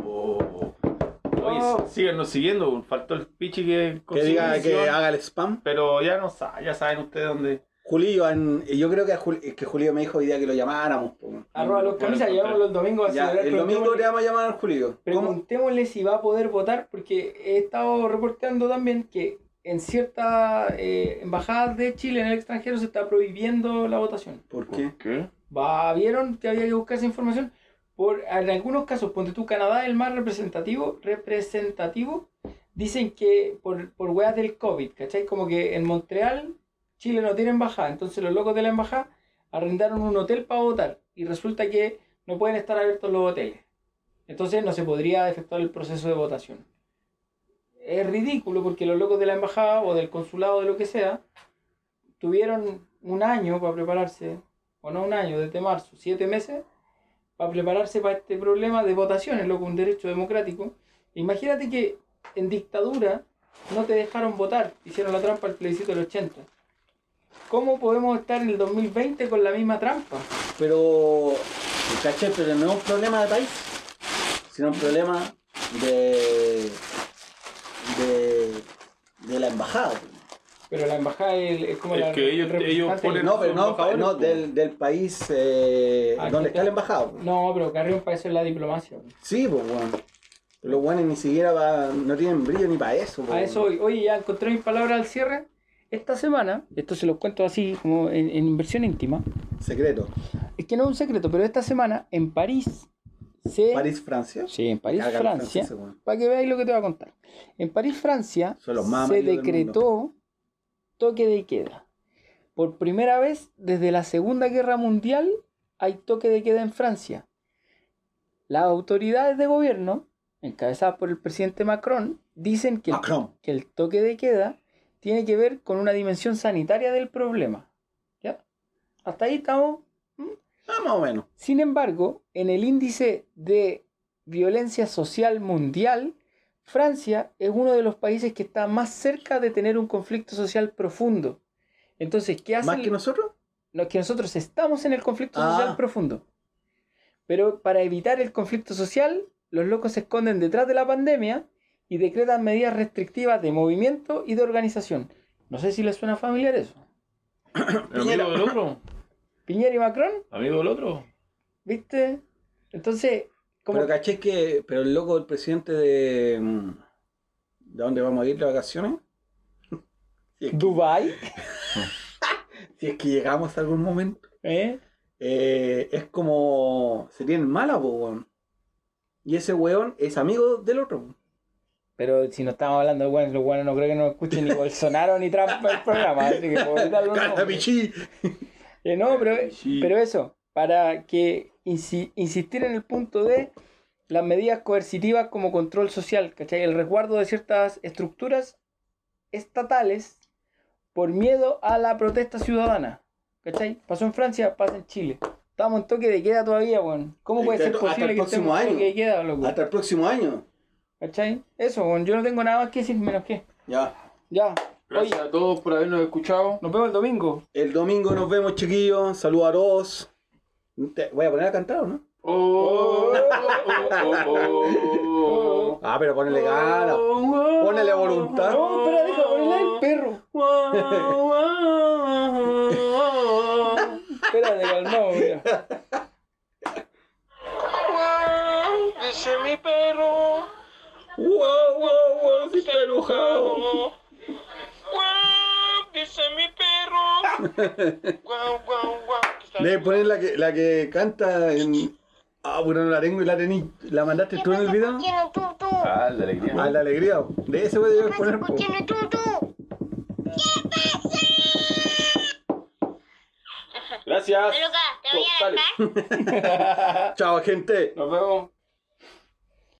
Oh. Oye, síganos siguiendo. Faltó el pichi que. Que diga que haga el spam. Pero ya no ya saben ustedes dónde. Julio, en- yo creo que, a Jul- es que Julio me dijo hoy día que lo llamáramos. Arroba los camisas, llevamos los domingos a Ya, el domingo preguntémosle- le vamos a llamar al Julio. ¿Cómo? Preguntémosle si va a poder votar, porque he estado reportando también que en ciertas eh, embajadas de Chile en el extranjero se está prohibiendo la votación. ¿Por qué? ¿Qué? Va, ¿Vieron que había que buscar esa información? Por, en algunos casos, ponte tú, Canadá es el más representativo, representativo. Dicen que por, por weas del COVID, ¿cachai? Como que en Montreal, Chile no tiene embajada. Entonces los locos de la embajada arrendaron un hotel para votar. Y resulta que no pueden estar abiertos los hoteles. Entonces no se podría efectuar el proceso de votación. Es ridículo porque los locos de la embajada o del consulado de lo que sea tuvieron un año para prepararse, o no un año, desde marzo, siete meses, para prepararse para este problema de votaciones, loco, un derecho democrático. Imagínate que en dictadura no te dejaron votar, hicieron la trampa al plebiscito del 80. ¿Cómo podemos estar en el 2020 con la misma trampa? Pero, ¿cachai? Pero no es un problema de país, sino un problema de. de. de la embajada. Pero la embajada es, es como Es la que ellos- el ponen- No, pero no, no del, del país eh, Ah, donde está la embajada. po. No, pero Carrión para eso es la diplomacia. Sí, pues, bueno. Los guanes ni siquiera va- no tienen brillo ni para eso. po, A eso. Oye, ya encontré mis palabras al cierre. Esta semana, esto se los cuento así como en, en versión íntima, Secreto. es que no es un secreto, pero esta semana en París se... París, Francia. Sí, en París, Francia. Para que veáis lo que te voy a contar. En París, Francia, se decretó toque de queda. Por primera vez desde la Segunda Guerra Mundial hay toque de queda en Francia. Las autoridades de gobierno, encabezadas por el presidente Macron, dicen que el, que el toque de queda tiene que ver con una dimensión sanitaria del problema. ¿Ya? Hasta ahí estamos Ah, más o menos. sin embargo, en el índice de violencia social mundial, Francia es uno de los países que está más cerca de tener un conflicto social profundo. Entonces, ¿qué hace? Más que nosotros. no, que nosotros estamos en el conflicto Ah. social profundo. Pero para evitar el conflicto social, los locos se esconden detrás de la pandemia y decretan medidas restrictivas de movimiento y de organización. No sé si les suena familiar eso. [coughs] Amigo del otro. Piñera y Macron, Amigo del otro. ¿viste? Entonces, como Pero caché que. Pero el loco del presidente de. mm, ¿De dónde vamos a ir de vacaciones? [laughs] Si es que, Dubai, [laughs] si es que llegamos a algún momento. ¿eh? eh, es como. Se tienen mala, po, weón. Y ese weón es amigo del otro. Pero si no estamos hablando de buenos, los buenos no creo que nos escuchen ni [laughs] Bolsonaro ni Trump en el programa, así que por evitar los ¡Cata, nombres. pichí! [laughs] Eh, no, pero, pero eso, para que insi- insistir en el punto de las medidas coercitivas como control social, ¿cachai? El resguardo de ciertas estructuras estatales por miedo a la protesta ciudadana, ¿cachai? Pasó en Francia, pasa en Chile. Estamos en toque de queda todavía, weón. ¿Cómo puede ser posible el que estemos próximo en año. toque de queda, loco? Hasta el próximo año. ¿Cachai? Eso. Yo no tengo nada más que decir menos que. Ya. Ya. Gracias Oye, a todos por habernos escuchado. nos vemos el domingo. El domingo nos vemos, chiquillos. Saludos a todos. Te- Voy a poner a cantar, ¿o no? Oh, oh, oh, oh, Ah, pero ponele gana. Ponele voluntad. No, espera, deja ponerle el perro. Espérate, calmado, mira. Dice mi perro. ¡Wow, wow, wow! Sí está enojado. Guau, dice mi perro. [laughs] Guau, guau, guau. Debe poner la que, la que canta en. Ah, bueno, no la tengo y la tení. ¿La mandaste tú en el video? Tiene tú, tú. Ah, de alegría. Ah, la alegría. De ese voy a poner. po. Tú, tú. Gracias. Peluca, te voy a dejar. [laughs] Chao, gente. Nos vemos.